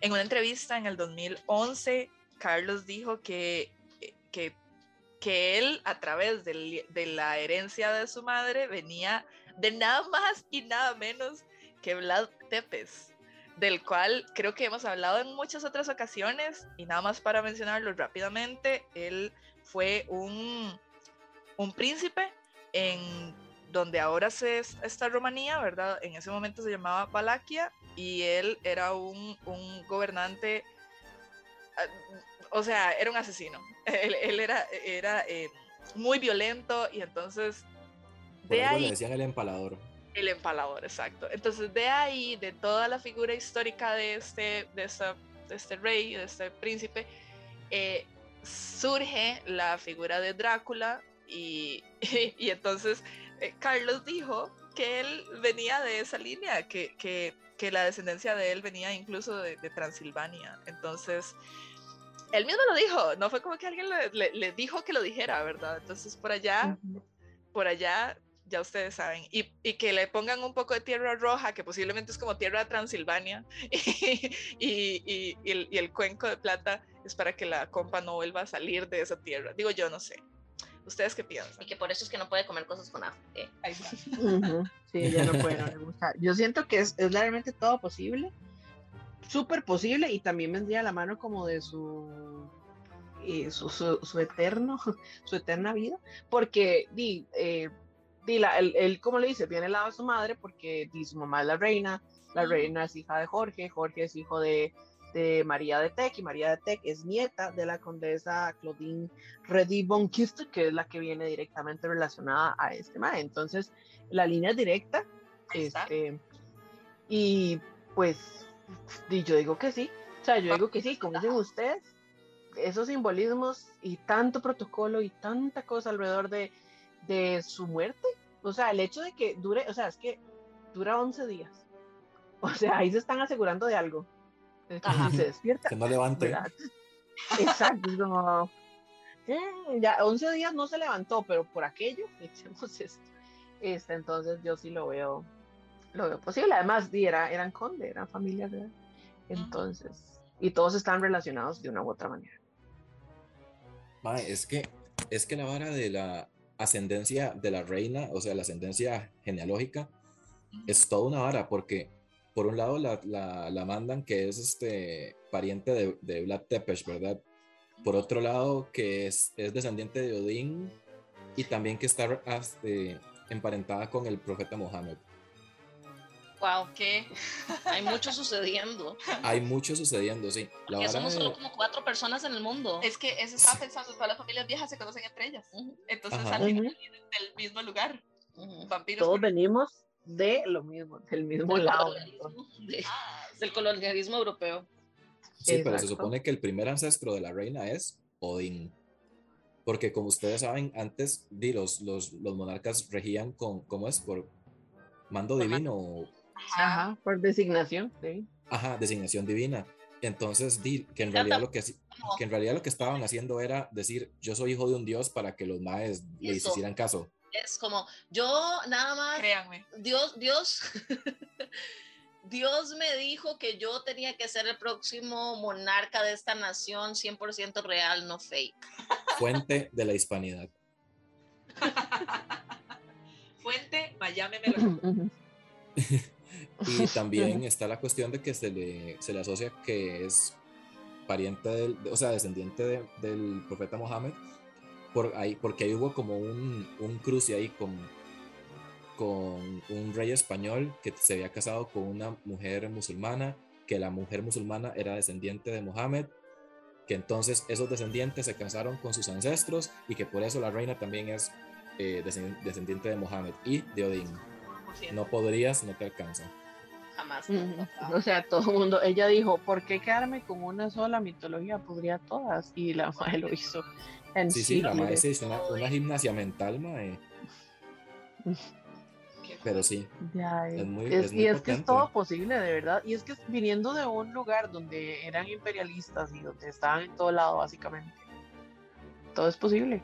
en una entrevista en el 2011, Carlos dijo que, que, que él, a través de, la herencia de su madre, venía de nada más y nada menos que Vlad Tepes, del cual creo que hemos hablado en muchas otras ocasiones, y nada más para mencionarlo rápidamente, él fue un, un príncipe en donde ahora se está Rumanía, ¿verdad? En ese momento se llamaba Valaquia, y él era un, un gobernante ah, o sea, era un asesino. [laughs] Él, era, era eh, muy violento y entonces... De ahí, le decían el empalador. El empalador, exacto. Entonces de ahí, de toda la figura histórica de este, de este rey, de este príncipe, eh, surge la figura de Drácula y, [laughs] y, entonces eh, Carlos dijo que él venía de esa línea, que, que, que la descendencia de él venía incluso de, de Transilvania. Entonces él mismo lo dijo, no fue como que alguien le, le- le dijo que lo dijera, ¿verdad? Entonces por allá, por allá, ya ustedes saben. Y, y que le pongan un poco de tierra roja, que posiblemente es como tierra de Transilvania, y, [laughs] y- y- y el, y el cuenco de plata es para que la compa no vuelva a salir de esa tierra. Digo yo, no sé. ¿Ustedes qué piensan? Y que por eso es que no puede comer cosas con ajo. ¿eh? Ahí está. Sí, ella no puede, no le gusta. Yo siento que es, es realmente todo posible, súper posible, y también vendría a la mano como de su, eh, su, su, su eterno, [laughs] su eterna vida, porque di, eh, di la, él, él, como le dice, viene al lado de su madre, porque di, su mamá es la reina, la reina es hija de Jorge, Jorge es hijo de, de María de Tec, y María de Tec es nieta de la condesa Claudine Reddy Kister, que es la que viene directamente relacionada a este man. Entonces, la línea es directa. Este, y pues, di- yo digo que sí. O sea, yo digo que sí, como dicen ustedes, esos simbolismos y tanto protocolo y tanta cosa alrededor de, de su muerte. O sea, el hecho de que dure, o sea, es que dura 11 días. [laughs] O sea, ahí se están asegurando de algo. Que si se despierta, Que no levante. ¿verdad? Exacto, es como, "Mm, ya 11 días no se levantó, pero por aquello, [laughs] echemos esto. Este, entonces yo sí lo veo, lo veo posible. Además, di, era, eran conde, eran familias, ¿verdad? Entonces, y todos están relacionados de una u otra manera. Mae, es que, es que la vara de la ascendencia de la reina, o sea, la ascendencia genealógica, es toda una vara, porque por un lado la, la- la mandan que es este pariente de, de Vlad Tepes, ¿verdad? Por otro lado, que es, es descendiente de Odín y también que está este, emparentada con el profeta Mohammed. Wow, ¿Qué? hay mucho sucediendo. [laughs] Hay mucho sucediendo, sí. La somos solo de- como cuatro personas en el mundo. Es que eso estaba pensando, todas las familias viejas se conocen entre ellas. Entonces Ajá. al final Ujú. vienen del mismo lugar. Vampiros. Todos venimos de lo mismo, del mismo Del lado. colonialismo, de- del colonialismo europeo. Sí, pero se supone que el primer ancestro de la reina es Odín. Porque como ustedes saben, antes di, los, los, los monarcas regían con, ¿cómo es? Por mando divino o, Ajá. Ajá, por designación, sí. ajá, designación divina. Entonces, di, que en realidad lo que, que en realidad lo que estaban haciendo era decir, yo soy hijo de un dios para que los maes le hicieran caso. Es como, yo nada más, Créanme. Dios, Dios, [laughs] Dios me dijo que yo tenía que ser el próximo monarca de esta nación 100% real, no fake. Fuente de la hispanidad. [laughs] Fuente, Miami me [laughs] lo. Y [laughs] también está la cuestión de que se le, se le asocia que es pariente del, o sea, descendiente de- del profeta Mohammed, por ahí, porque ahí hubo como un, un cruce ahí con, con un rey español que se había casado con una mujer musulmana, que la mujer musulmana era descendiente de Mohammed, que entonces esos descendientes se casaron con sus ancestros y que por eso la reina también es eh, descend- descendiente de Mohammed y de Odín. 100%. No podrías, no te alcanza. Jamás. O sea, todo el mundo, ella dijo, ¿por qué quedarme con una sola mitología? Podría todas. Y la madre lo hizo. En Sí, sí, la madre se hizo una, una gimnasia mental, mae. Qué Pero sí, Ya, Es es- muy- es- es muy y es que es todo posible, de verdad. Y es que viniendo de un lugar donde eran imperialistas y donde estaban en todo lado, básicamente, todo es posible.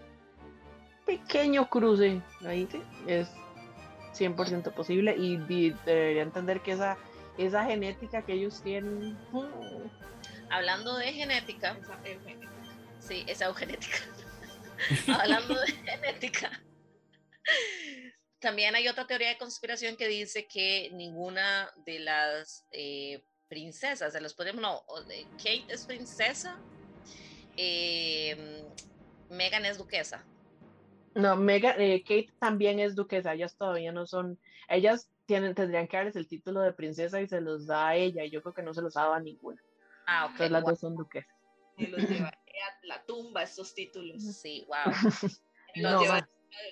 Pequeño cruce ahí es 100% posible y, y debería entender que esa, esa genética que ellos tienen. mm, Hablando de genética, Esa eugenética. sí, esa eugenética. [laughs] Hablando de [laughs] genética. También hay otra teoría de conspiración que dice que ninguna de las eh, princesas, se los podemos, no, Kate es princesa, eh, Megan es duquesa. No, Megan, eh, Kate también es duquesa, ellas todavía no son, ellas tienen, tendrían que darles el título de princesa y se los da a ella, y yo creo que no se los ha dado a ninguna. Ah, ok. Entonces las wow. dos son duquesas. Y los llevaré a la tumba estos títulos. Sí, wow. Y los No, llevaré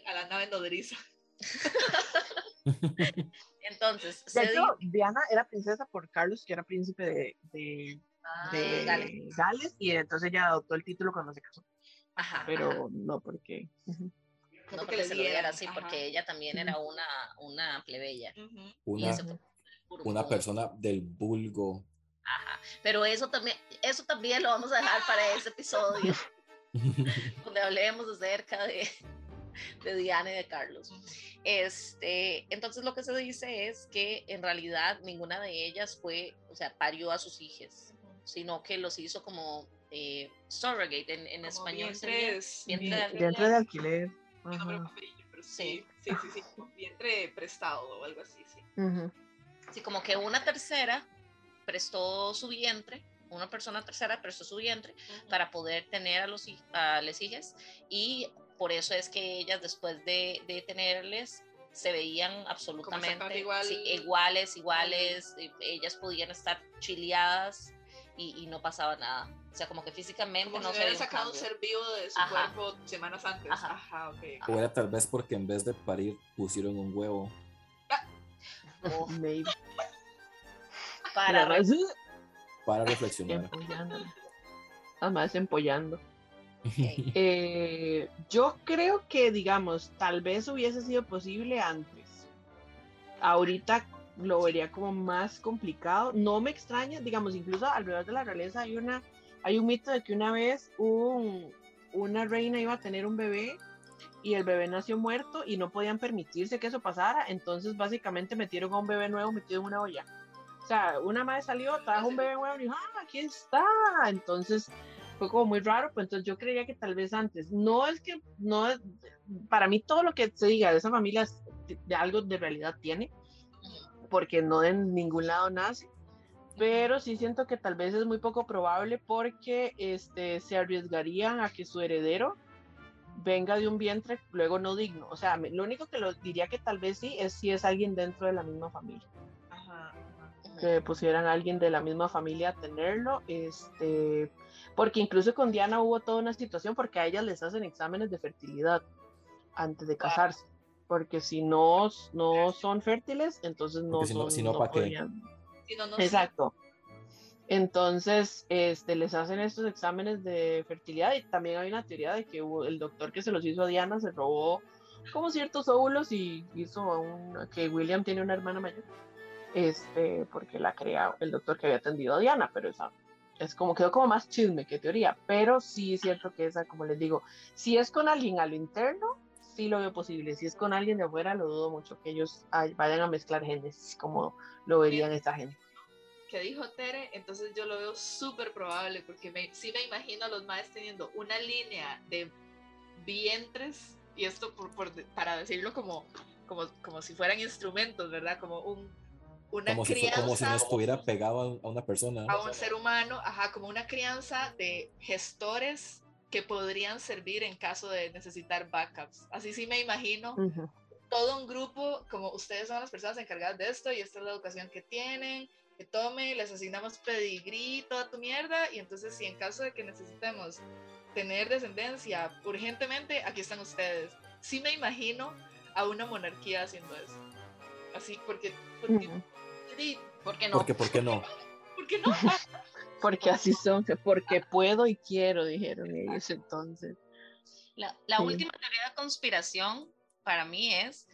a la nave nodriza. [laughs] Entonces, De se hecho, di- Diana era princesa por Carlos, que era príncipe de, de, Ah. Gales, y entonces ella adoptó el título cuando se casó, Ajá, ajá. pero no porque... no porque porque le se lo diera así, ajá. porque ella también era una, una plebeya. Ujú. Y una, una persona del vulgo. Ajá. pero eso también, eso también lo vamos a dejar para ese episodio, [laughs] donde hablemos acerca de, de Diana y de Carlos. Este, entonces lo que se dice es que en realidad ninguna de ellas fue, o sea, parió a sus hijos, sino que los hizo como eh, surrogate en, en español. Vientres, vientre de Vientre de alquiler. No me Ajá. pero sí, sí, sí, sí, como vientre prestado o algo así, sí. Ujú. Sí, como que una tercera prestó su vientre, una persona tercera prestó su vientre para poder tener a los a las hijas y por eso es que ellas después de, de tenerles se veían absolutamente igual- sí, iguales, iguales, eh, ellas podían estar chileadas y, y no pasaba nada. O sea, como que físicamente Como no si se hubiera sacado un ser vivo de su Ajá. cuerpo semanas antes. Ajá. Ajá, ok. O era tal vez porque en vez de parir pusieron un huevo. Uf, [laughs] Maybe. para Además, Para reflexionar. empollando. Además, empollando. [laughs] Eh, yo creo que, digamos, tal vez hubiese sido posible antes. Ahorita lo vería como más complicado. No me extraña, digamos, incluso alrededor de la realeza hay una, hay un mito de que una vez un- una reina iba a tener un bebé y el bebé nació muerto y no podían permitirse que eso pasara. Entonces, básicamente metieron a un bebé nuevo metido en una olla. O sea, una madre salió, trajo un bebé nuevo y dijo, ah, aquí está. Entonces, fue como muy raro, pues entonces yo creía que tal vez antes. No es que, no para mí todo lo que se diga de esa familia de, algo de realidad tiene, porque no de ningún lado nace, pero sí siento que tal vez es muy poco probable porque este, se arriesgarían a que su heredero venga de un vientre luego no digno. O sea, lo único que lo diría que tal vez sí es si es alguien dentro de la misma familia Ajá, ajá. Ujú. que pusieran a alguien de la misma familia a tenerlo, este, porque incluso con Diana hubo toda una situación porque a ellas les hacen exámenes de fertilidad antes de casarse, porque si no, no son fértiles, entonces no si no- son- si no, no ¿pa' qué? No. Exacto. Entonces, este, les hacen estos exámenes de fertilidad y también hay una teoría de que el doctor que se los hizo a Diana se robó como ciertos óvulos y hizo a un, que William tiene una hermana mayor, este, porque la crea el doctor que había atendido a Diana, pero esa es como quedó como más chisme que teoría, pero sí es cierto que esa, como les digo, si es con alguien a lo interno, sí lo veo posible, si es con alguien de afuera, lo dudo mucho que ellos ay- vayan a mezclar genes como lo verían esta gente. que dijo Tere, entonces yo lo veo súper probable porque me, sí me imagino a los maes teniendo una línea de vientres, y esto por, por- para decirlo como, como, como si fueran instrumentos, ¿verdad? Como un, una Como si, crianza como si no estuviera pegado a una persona. a un ser humano, ajá, como una crianza de gestores que podrían servir en caso de necesitar backups. Así sí me imagino Ujú. todo un grupo, como ustedes son las personas encargadas de esto y esta es la educación que tienen, que tome, les asignamos pedigrí, toda tu mierda, y entonces si en caso de que necesitemos tener descendencia urgentemente, aquí están ustedes. Sí me imagino a una monarquía haciendo eso. Así, porque, porque, ¿Por qué no? Porque, ¿por qué no? [laughs] ¿por qué no? Porque así son, que porque puedo y quiero, dijeron ellos entonces. La, la Sí. última teoría de conspiración para mí es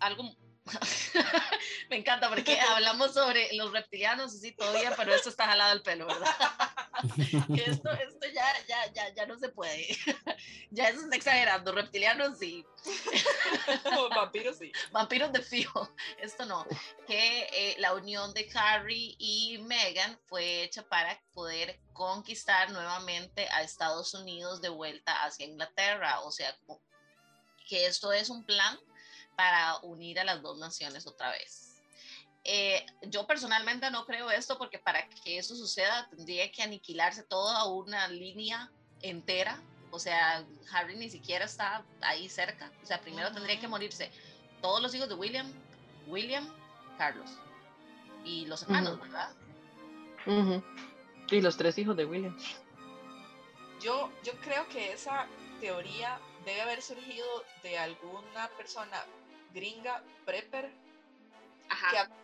algo... [laughs] Me encanta porque hablamos sobre los reptilianos, y sí, todavía, pero esto está jalado al pelo, ¿verdad? [laughs] Esto, esto ya, ya, ya, ya no se puede. [laughs] Ya eso está exagerando. Reptilianos sí, vampiros, sí. vampiros de fijo. Esto no. Que eh, la unión de Harry y Meghan fue hecha para poder conquistar nuevamente a Estados Unidos de vuelta hacia Inglaterra. O sea, que esto es un plan para unir a las dos naciones otra vez. Eh, yo personalmente no creo esto porque para que eso suceda tendría que aniquilarse toda una línea entera. O sea, Harry ni siquiera está ahí cerca. O sea, primero tendría que morirse todos los hijos de William, William, Carlos y los hermanos. ¿verdad? Ujú. Y los tres hijos de William. Yo, yo creo que esa teoría debe haber surgido de alguna persona gringa, prepper,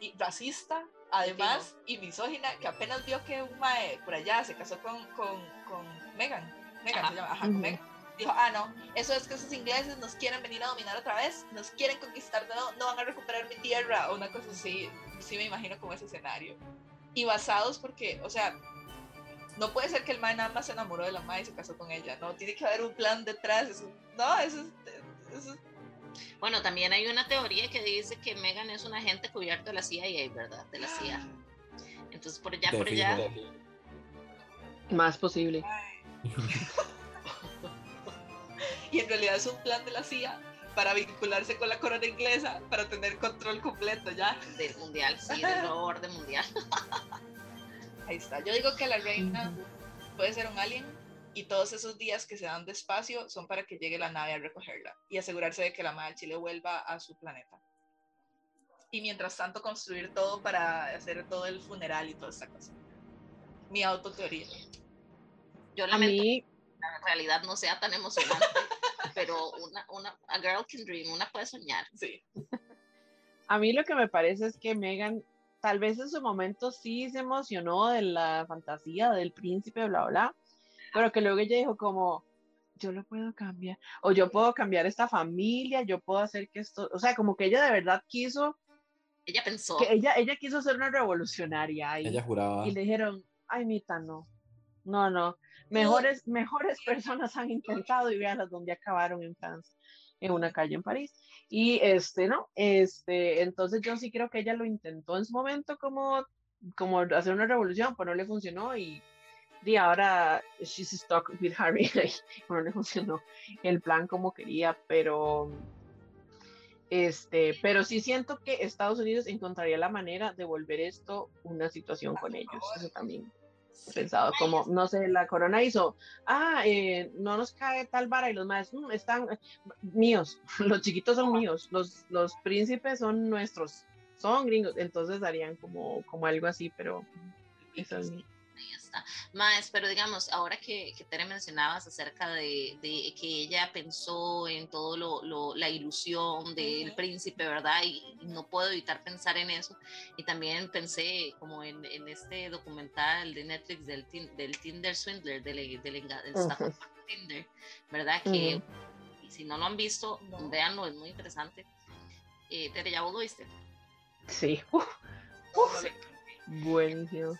que racista, además, y misógina, que apenas vio que un mae por allá se casó con, con, con Megan. Megan Ajá. se llama, ajá, con. Megan. Dijo, ah, no, eso es que esos ingleses nos quieren venir a dominar otra vez, nos quieren conquistar, no, no van a recuperar mi tierra, o una cosa así. Sí me imagino como ese escenario. y basados porque, o sea, no puede ser que el mae nada más se enamoró de la mae y se casó con ella, no, tiene que haber un plan detrás, eso, no, eso es, eso es Bueno, también hay una teoría que dice que Megan es un agente cubierto de la CIA, ¿verdad? De la CIA. Entonces, por allá, De por allá. Más posible. [laughs] y en realidad es un plan de la CIA para vincularse con la corona inglesa, para tener control completo ya. Del mundial, sí, del nuevo [laughs] orden mundial. Ahí está. Yo digo que la reina puede ser un alien y todos esos días que se dan de espacio son para que llegue la nave a recogerla y asegurarse de que la madre Chile vuelva a su planeta. Y mientras tanto construir todo para hacer todo el funeral y toda esta cosa. Mi autoteoría. Yo A lamento mí, que la realidad no sea tan emocionante, [laughs] pero una, una, a girl can dream, una puede soñar. Sí. a mí lo que me parece es que Megan, tal vez en su momento sí se emocionó de la fantasía del príncipe, bla, bla, pero que luego ella dijo como, yo lo puedo cambiar, o yo puedo cambiar esta familia, yo puedo hacer que esto, o sea, como que ella de verdad quiso, Ella pensó, que ella, ella quiso ser una revolucionaria y, Ella juraba. y le dijeron, ay, Mita, no, no, no, mejores, mejores [laughs] personas han intentado y véanlas donde acabaron en Francia, en una calle en París. Y este, ¿no? Este, entonces yo sí creo que ella lo intentó en su momento como, como hacer una revolución, pero no le funcionó y, y ahora she's stuck with Harry, [laughs] no le funcionó el plan como quería, pero este, pero sí siento que Estados Unidos encontraría la manera de volver esto una situación con ellos, eso también he pensado, como, no sé, la corona hizo, ah, eh, no nos cae tal vara y los más están eh, míos, [laughs] los chiquitos son míos, los, los príncipes son nuestros, son gringos, entonces harían como, como algo así, pero eso es mi- Más, pero digamos, ahora que, que Tere mencionabas acerca de, de que ella pensó en todo lo, lo- la ilusión del príncipe, ¿verdad? Y, y no puedo evitar pensar en eso. Y también pensé como en, en este documental de Netflix del, tin- del Tinder Swindler, del, del, del Tinder, ¿verdad? Que si no lo han visto, No. véanlo, es muy interesante. Eh, Tere, ¿ya vos lo viste? Sí, buenísimo.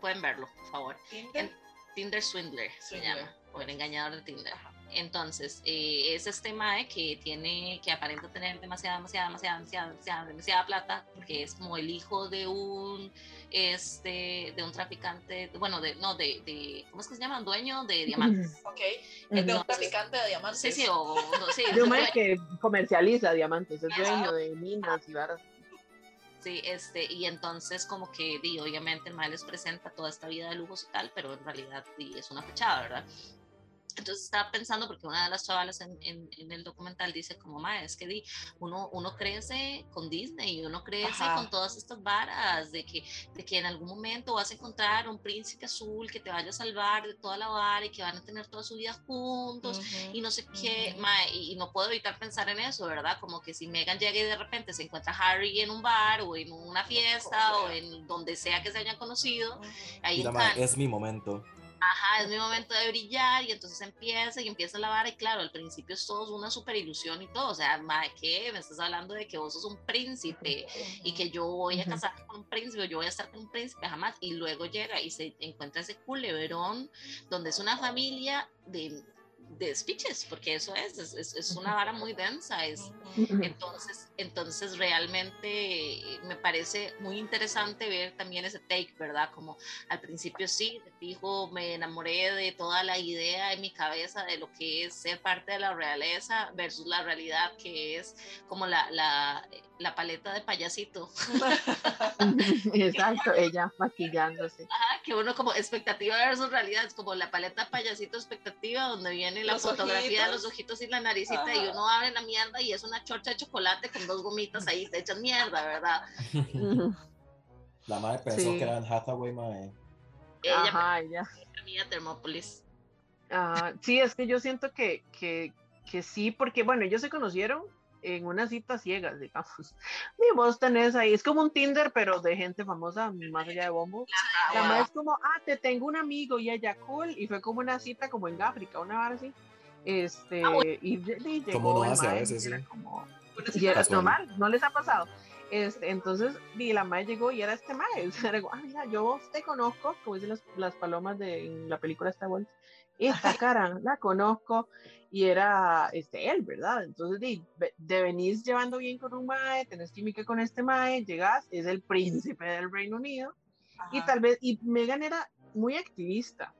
Pueden verlo, por favor. Tinder. Tinder Swindler se llama, o el engañador de Tinder. Entonces, eh, es este mae que tiene, que aparenta tener demasiada, demasiada, demasiada, demasiada, demasiada, demasiada plata, porque es como el hijo de un, este, de un traficante, bueno, de, no, de, de, ¿cómo es que se llama? Dueño de [laughs] diamantes. Ok. Es de un Entonces- traficante de diamantes. Sí, sí, o, no, sí, De un mae que comercializa diamantes, es dueño de minas y varas. Sí, este, y entonces como que, di, obviamente el mal les presenta toda esta vida de lujos y tal, pero en realidad di, es una fachada, ¿verdad? Entonces estaba pensando, porque una de las chavalas en, en, en el documental dice como, ma, es que di, uno, uno crece con Disney y uno crece Ajá. con todas estas varas de que, de que en algún momento vas a encontrar un príncipe azul que te vaya a salvar de toda la vara y que van a tener toda su vida juntos Ujú. y no sé qué, Ujú. mae, y, y no puedo evitar pensar en eso, ¿verdad? Como que si Megan llega y de repente se encuentra Harry en un bar o en una fiesta o sea. en donde sea que se hayan conocido, ahí Mira, Cannes, es mi momento. Ajá, es mi momento de brillar y entonces empieza y empieza la vara y claro, al principio es todo una super ilusión y todo, o sea, mae, ¿qué? Me estás hablando de que vos sos un príncipe y que yo voy a Ujú. casarme con un príncipe, yo voy a estar con un príncipe jamás, y luego llega y se encuentra ese culebrón donde es una familia de, de speeches, porque eso es, es, es- una vara muy densa, es, entonces, entonces realmente me parece muy interesante ver también ese take, ¿verdad? Como al principio sí, de fijo, me enamoré de toda la idea en mi cabeza de lo que es ser parte de la realeza versus la realidad que es como la, la, la paleta de payasito. [laughs] Exacto, ella maquillándose. Ajá, que uno como expectativa versus realidad, es como la paleta payasito expectativa, donde viene la Los fotografía de los ojitos y la naricita, y uno abre la mierda y es una chorcha de chocolate con dos gomitas ahí, te echan mierda, ¿verdad? [laughs] La madre pensó Sí. que era en Hathaway, mae. Ella Ajá, ella. mía Termópolis. Ah, sí, es que yo siento que, que, que sí, porque bueno, ellos se conocieron en una cita ciegas, digamos. [laughs] Y vos tenés ahí, es como un Tinder, pero de gente famosa, más allá de Bombo. La Ah, madre es como, ah, te tengo un amigo y ella cool, y fue como una cita como en África, una vara así. Este, y, y llegó Como no el hace a veces, y era sí. como- y era normal, no les ha pasado. Este, entonces, y la madre llegó y era este mae. O [laughs] sea, era como, ah, mira, yo te conozco, como dicen las, las palomas de en la película Star Wars. Esta [laughs] cara, la conozco. Y era este, él, ¿verdad? Entonces, de, de venís llevando bien con un mae, tenés química con este mae, llegas, es el príncipe del Reino Unido. Y tal vez, y Megan era muy activista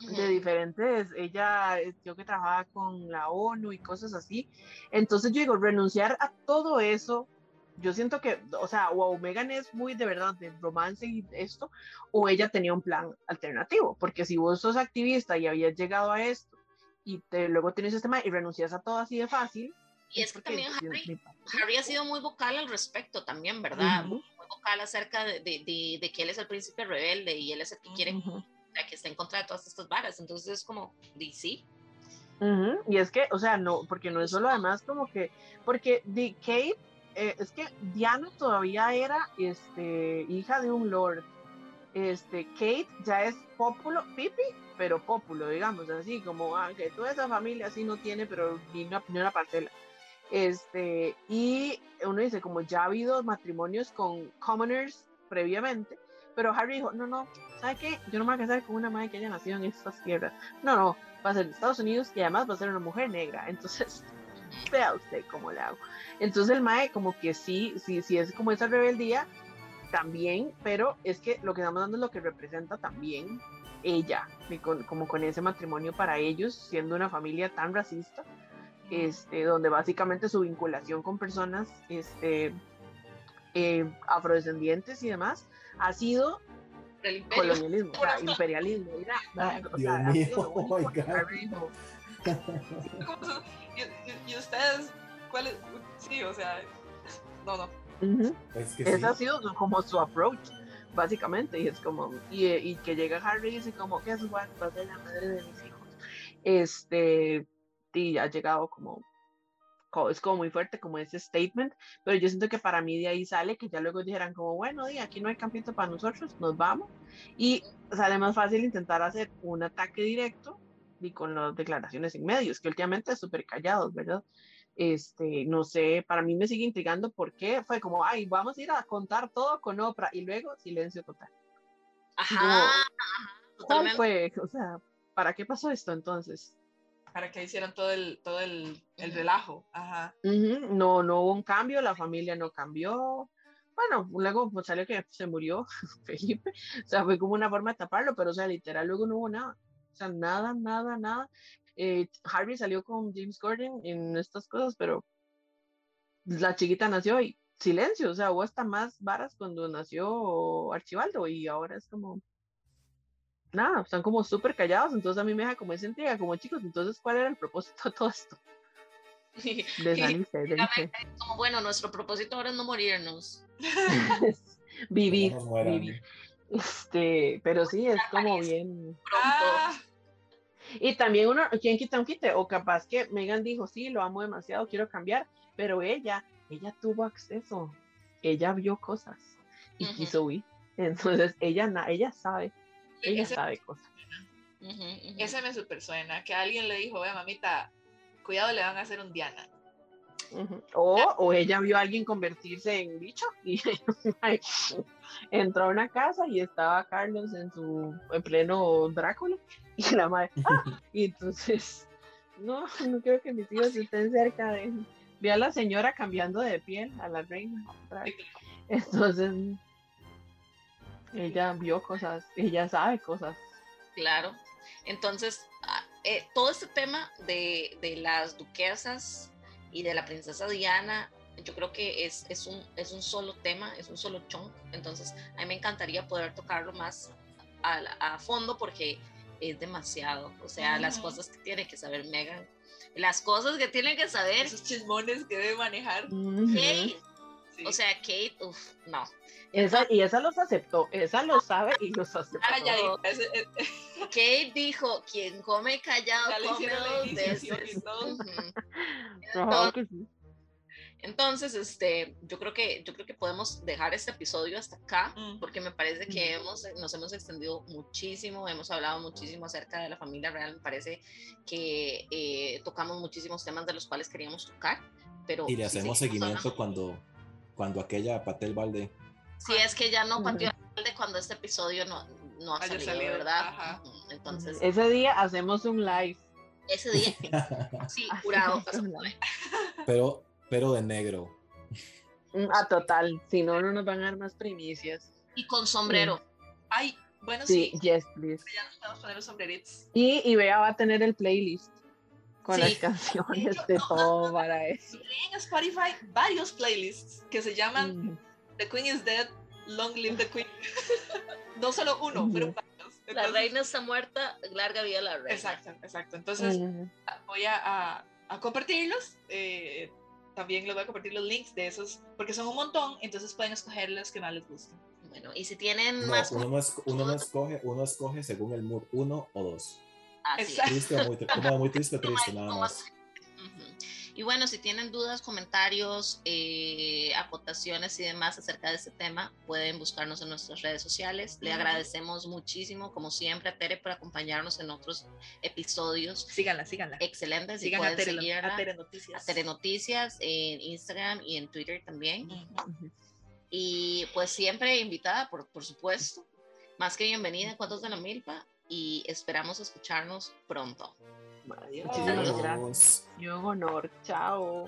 de diferentes, ella, yo que trabajaba con la ONU y cosas así. Entonces yo digo, renunciar a todo eso yo siento que, o sea, o Megan es muy de verdad de romance y esto, o ella tenía un plan alternativo, porque si vos sos activista y habías llegado a esto y te, luego tienes este tema y renuncias a todo así de fácil. Y es que también Harry, ha sido muy vocal al respecto también, ¿verdad? Muy vocal acerca de, de, de, que él es el príncipe rebelde y él es el que quiere, que está en contra de todas estas varas. Entonces es como, sí. Y es que, o sea, no, porque no es solo además como que, porque de Kate eh, es que Diana todavía era este, hija de un lord. Este, Kate ya es populo, pipi, pero populo, digamos, así como ah, que toda esa familia así no tiene, pero ni una, ni una parcela. Este, y uno dice, como ya ha habido matrimonios con commoners previamente, pero Harry dijo, no, no, ¿sabe qué? Yo no me voy a casar con una madre que haya nacido en estas tierras. No, no, va a ser de Estados Unidos y además va a ser una mujer negra. Entonces, vea usted cómo le hago. Entonces el Mae como que sí, sí, sí es como esa rebeldía también, pero es que lo que estamos dando es lo que representa también ella, como con ese matrimonio para ellos, siendo una familia tan racista, este, donde básicamente su vinculación con personas este, eh, afrodescendientes y demás ha sido colonialismo, [laughs] imperialismo. Dios mío, [laughs] oh y, ustedes, ¿cuál es? Sí, o sea, no, no. Ese ha sido como su approach, básicamente, y es como, y, y que llega Harry y dice como, que es va a ser la madre de mis hijos. Este, y ha llegado como, es como muy fuerte como ese statement, pero yo siento que para mí de ahí sale que ya luego dijeran como, bueno, di, aquí no hay campito para nosotros, nos vamos, y sale más fácil intentar hacer un ataque directo y con las declaraciones en medios, que últimamente es súper callados, ¿verdad? Este, no sé, para mí me sigue intrigando por qué fue como, ay, vamos a ir a contar todo con Oprah y luego silencio total. Ajá. ¿Cuál fue? O sea, ¿para qué pasó esto entonces? Para que hicieran todo el, todo el, el relajo. Ajá. No, no hubo un cambio, la familia no cambió. Bueno, luego pues, salió que se murió [laughs] Felipe. O sea, fue como una forma de taparlo, pero o sea, literal, luego no hubo nada. O sea, nada, nada, nada. Eh, Harvey salió con James Gordon en estas cosas, pero la chiquita nació y silencio, o sea, hubo hasta más varas cuando nació Archibaldo y ahora es como, nada, están como súper callados, entonces a mí me deja como esa intriga, como chicos, entonces, ¿cuál era el propósito de todo esto? Como, bueno, nuestro propósito ahora es no morirnos. [laughs] vivir, vivir. Este, pero sí, es como bien. Ah. Y también uno, ¿quién quita un quite? O capaz que Megan dijo, sí, lo amo demasiado, quiero cambiar, pero ella, ella tuvo acceso, ella vio cosas y quiso huir. Entonces ella, ella sabe, ella sabe cosas. Ese me super suena, que alguien le dijo, ve mamita, cuidado, le van a hacer un Diana. o, o, ella vio a alguien convertirse en bicho y [laughs] entró a una casa y estaba Carlos en su en pleno Drácula [laughs] y la madre ¡ah! [laughs] y entonces [laughs] no no creo que mis hijos estén cerca de vi a la señora cambiando de piel a la reina entonces ella vio cosas ella sabe cosas. Claro. Entonces ah, eh, todo este tema de, de las duquesas y de la princesa Diana yo creo que es, es, un, es un solo tema, es un solo chunk, entonces a mí me encantaría poder tocarlo más a, a fondo porque es demasiado, o sea, las cosas que tiene que saber Megan, las cosas que tiene que saber. Esos chismones que debe manejar. Kate, o sea, Kate, uff, no. Esa, y esa los aceptó, esa lo sabe y los aceptó. Ah, ya, Kate dijo, quien come callado come dos veces. Sí. Entonces, este, yo creo que yo creo que podemos dejar este episodio hasta acá mm. porque me parece que hemos nos hemos extendido muchísimo, hemos hablado muchísimo acerca de la familia real, me parece que eh, tocamos muchísimos temas de los cuales queríamos tocar, pero y le hacemos seguimiento cuando cuando aquella paté el balde. Sí, es que ya no pateó el balde cuando este episodio no, no ha salido, salido, ¿verdad? ajá. Entonces, Ese día hacemos un live. ese día, [laughs] sí, ahí. pero, pero de negro. Mm, Ah, total. Si no, no nos van a dar más primicias. Y con sombrero. Ay, bueno, Sí, sí, yes, please. ya nos podemos poner los sombreritos. Y, y Bea va a tener el playlist con Sí. las canciones [laughs] de todo para eso. Hay en Spotify varios playlists que se llaman Mm, The Queen is Dead, Long Live the Queen. [laughs] no solo uno, pero varios. La reina está muerta, larga vida la reina. Exacto, exacto. Entonces mm, voy a, a- a compartirlos. eh, también les voy a compartir los links de esos, porque son un montón, entonces pueden escoger los que más les gusten. Bueno, y si tienen No, más... uno no, es- uno no escoge, uno escoge según el mood, uno o dos. Así. Triste o muy, tri- no, muy triste [laughs] o triste, nada más. Y bueno, si tienen dudas, comentarios, eh, acotaciones y demás acerca de este tema, pueden buscarnos en nuestras redes sociales. Le agradecemos muchísimo, como siempre, a Tere por acompañarnos en otros episodios Síganla, síganla. excelentes. Y Sigan a Tere, seguirla a Tere a Noticias. Tere Noticias en Instagram y en Twitter también. Ujú. Y pues siempre invitada, por, por supuesto. Más que bienvenida a Cuentos de la Milpa y esperamos escucharnos pronto. Adiós. Muchísimas Adiós. gracias. Yo honor. Chao.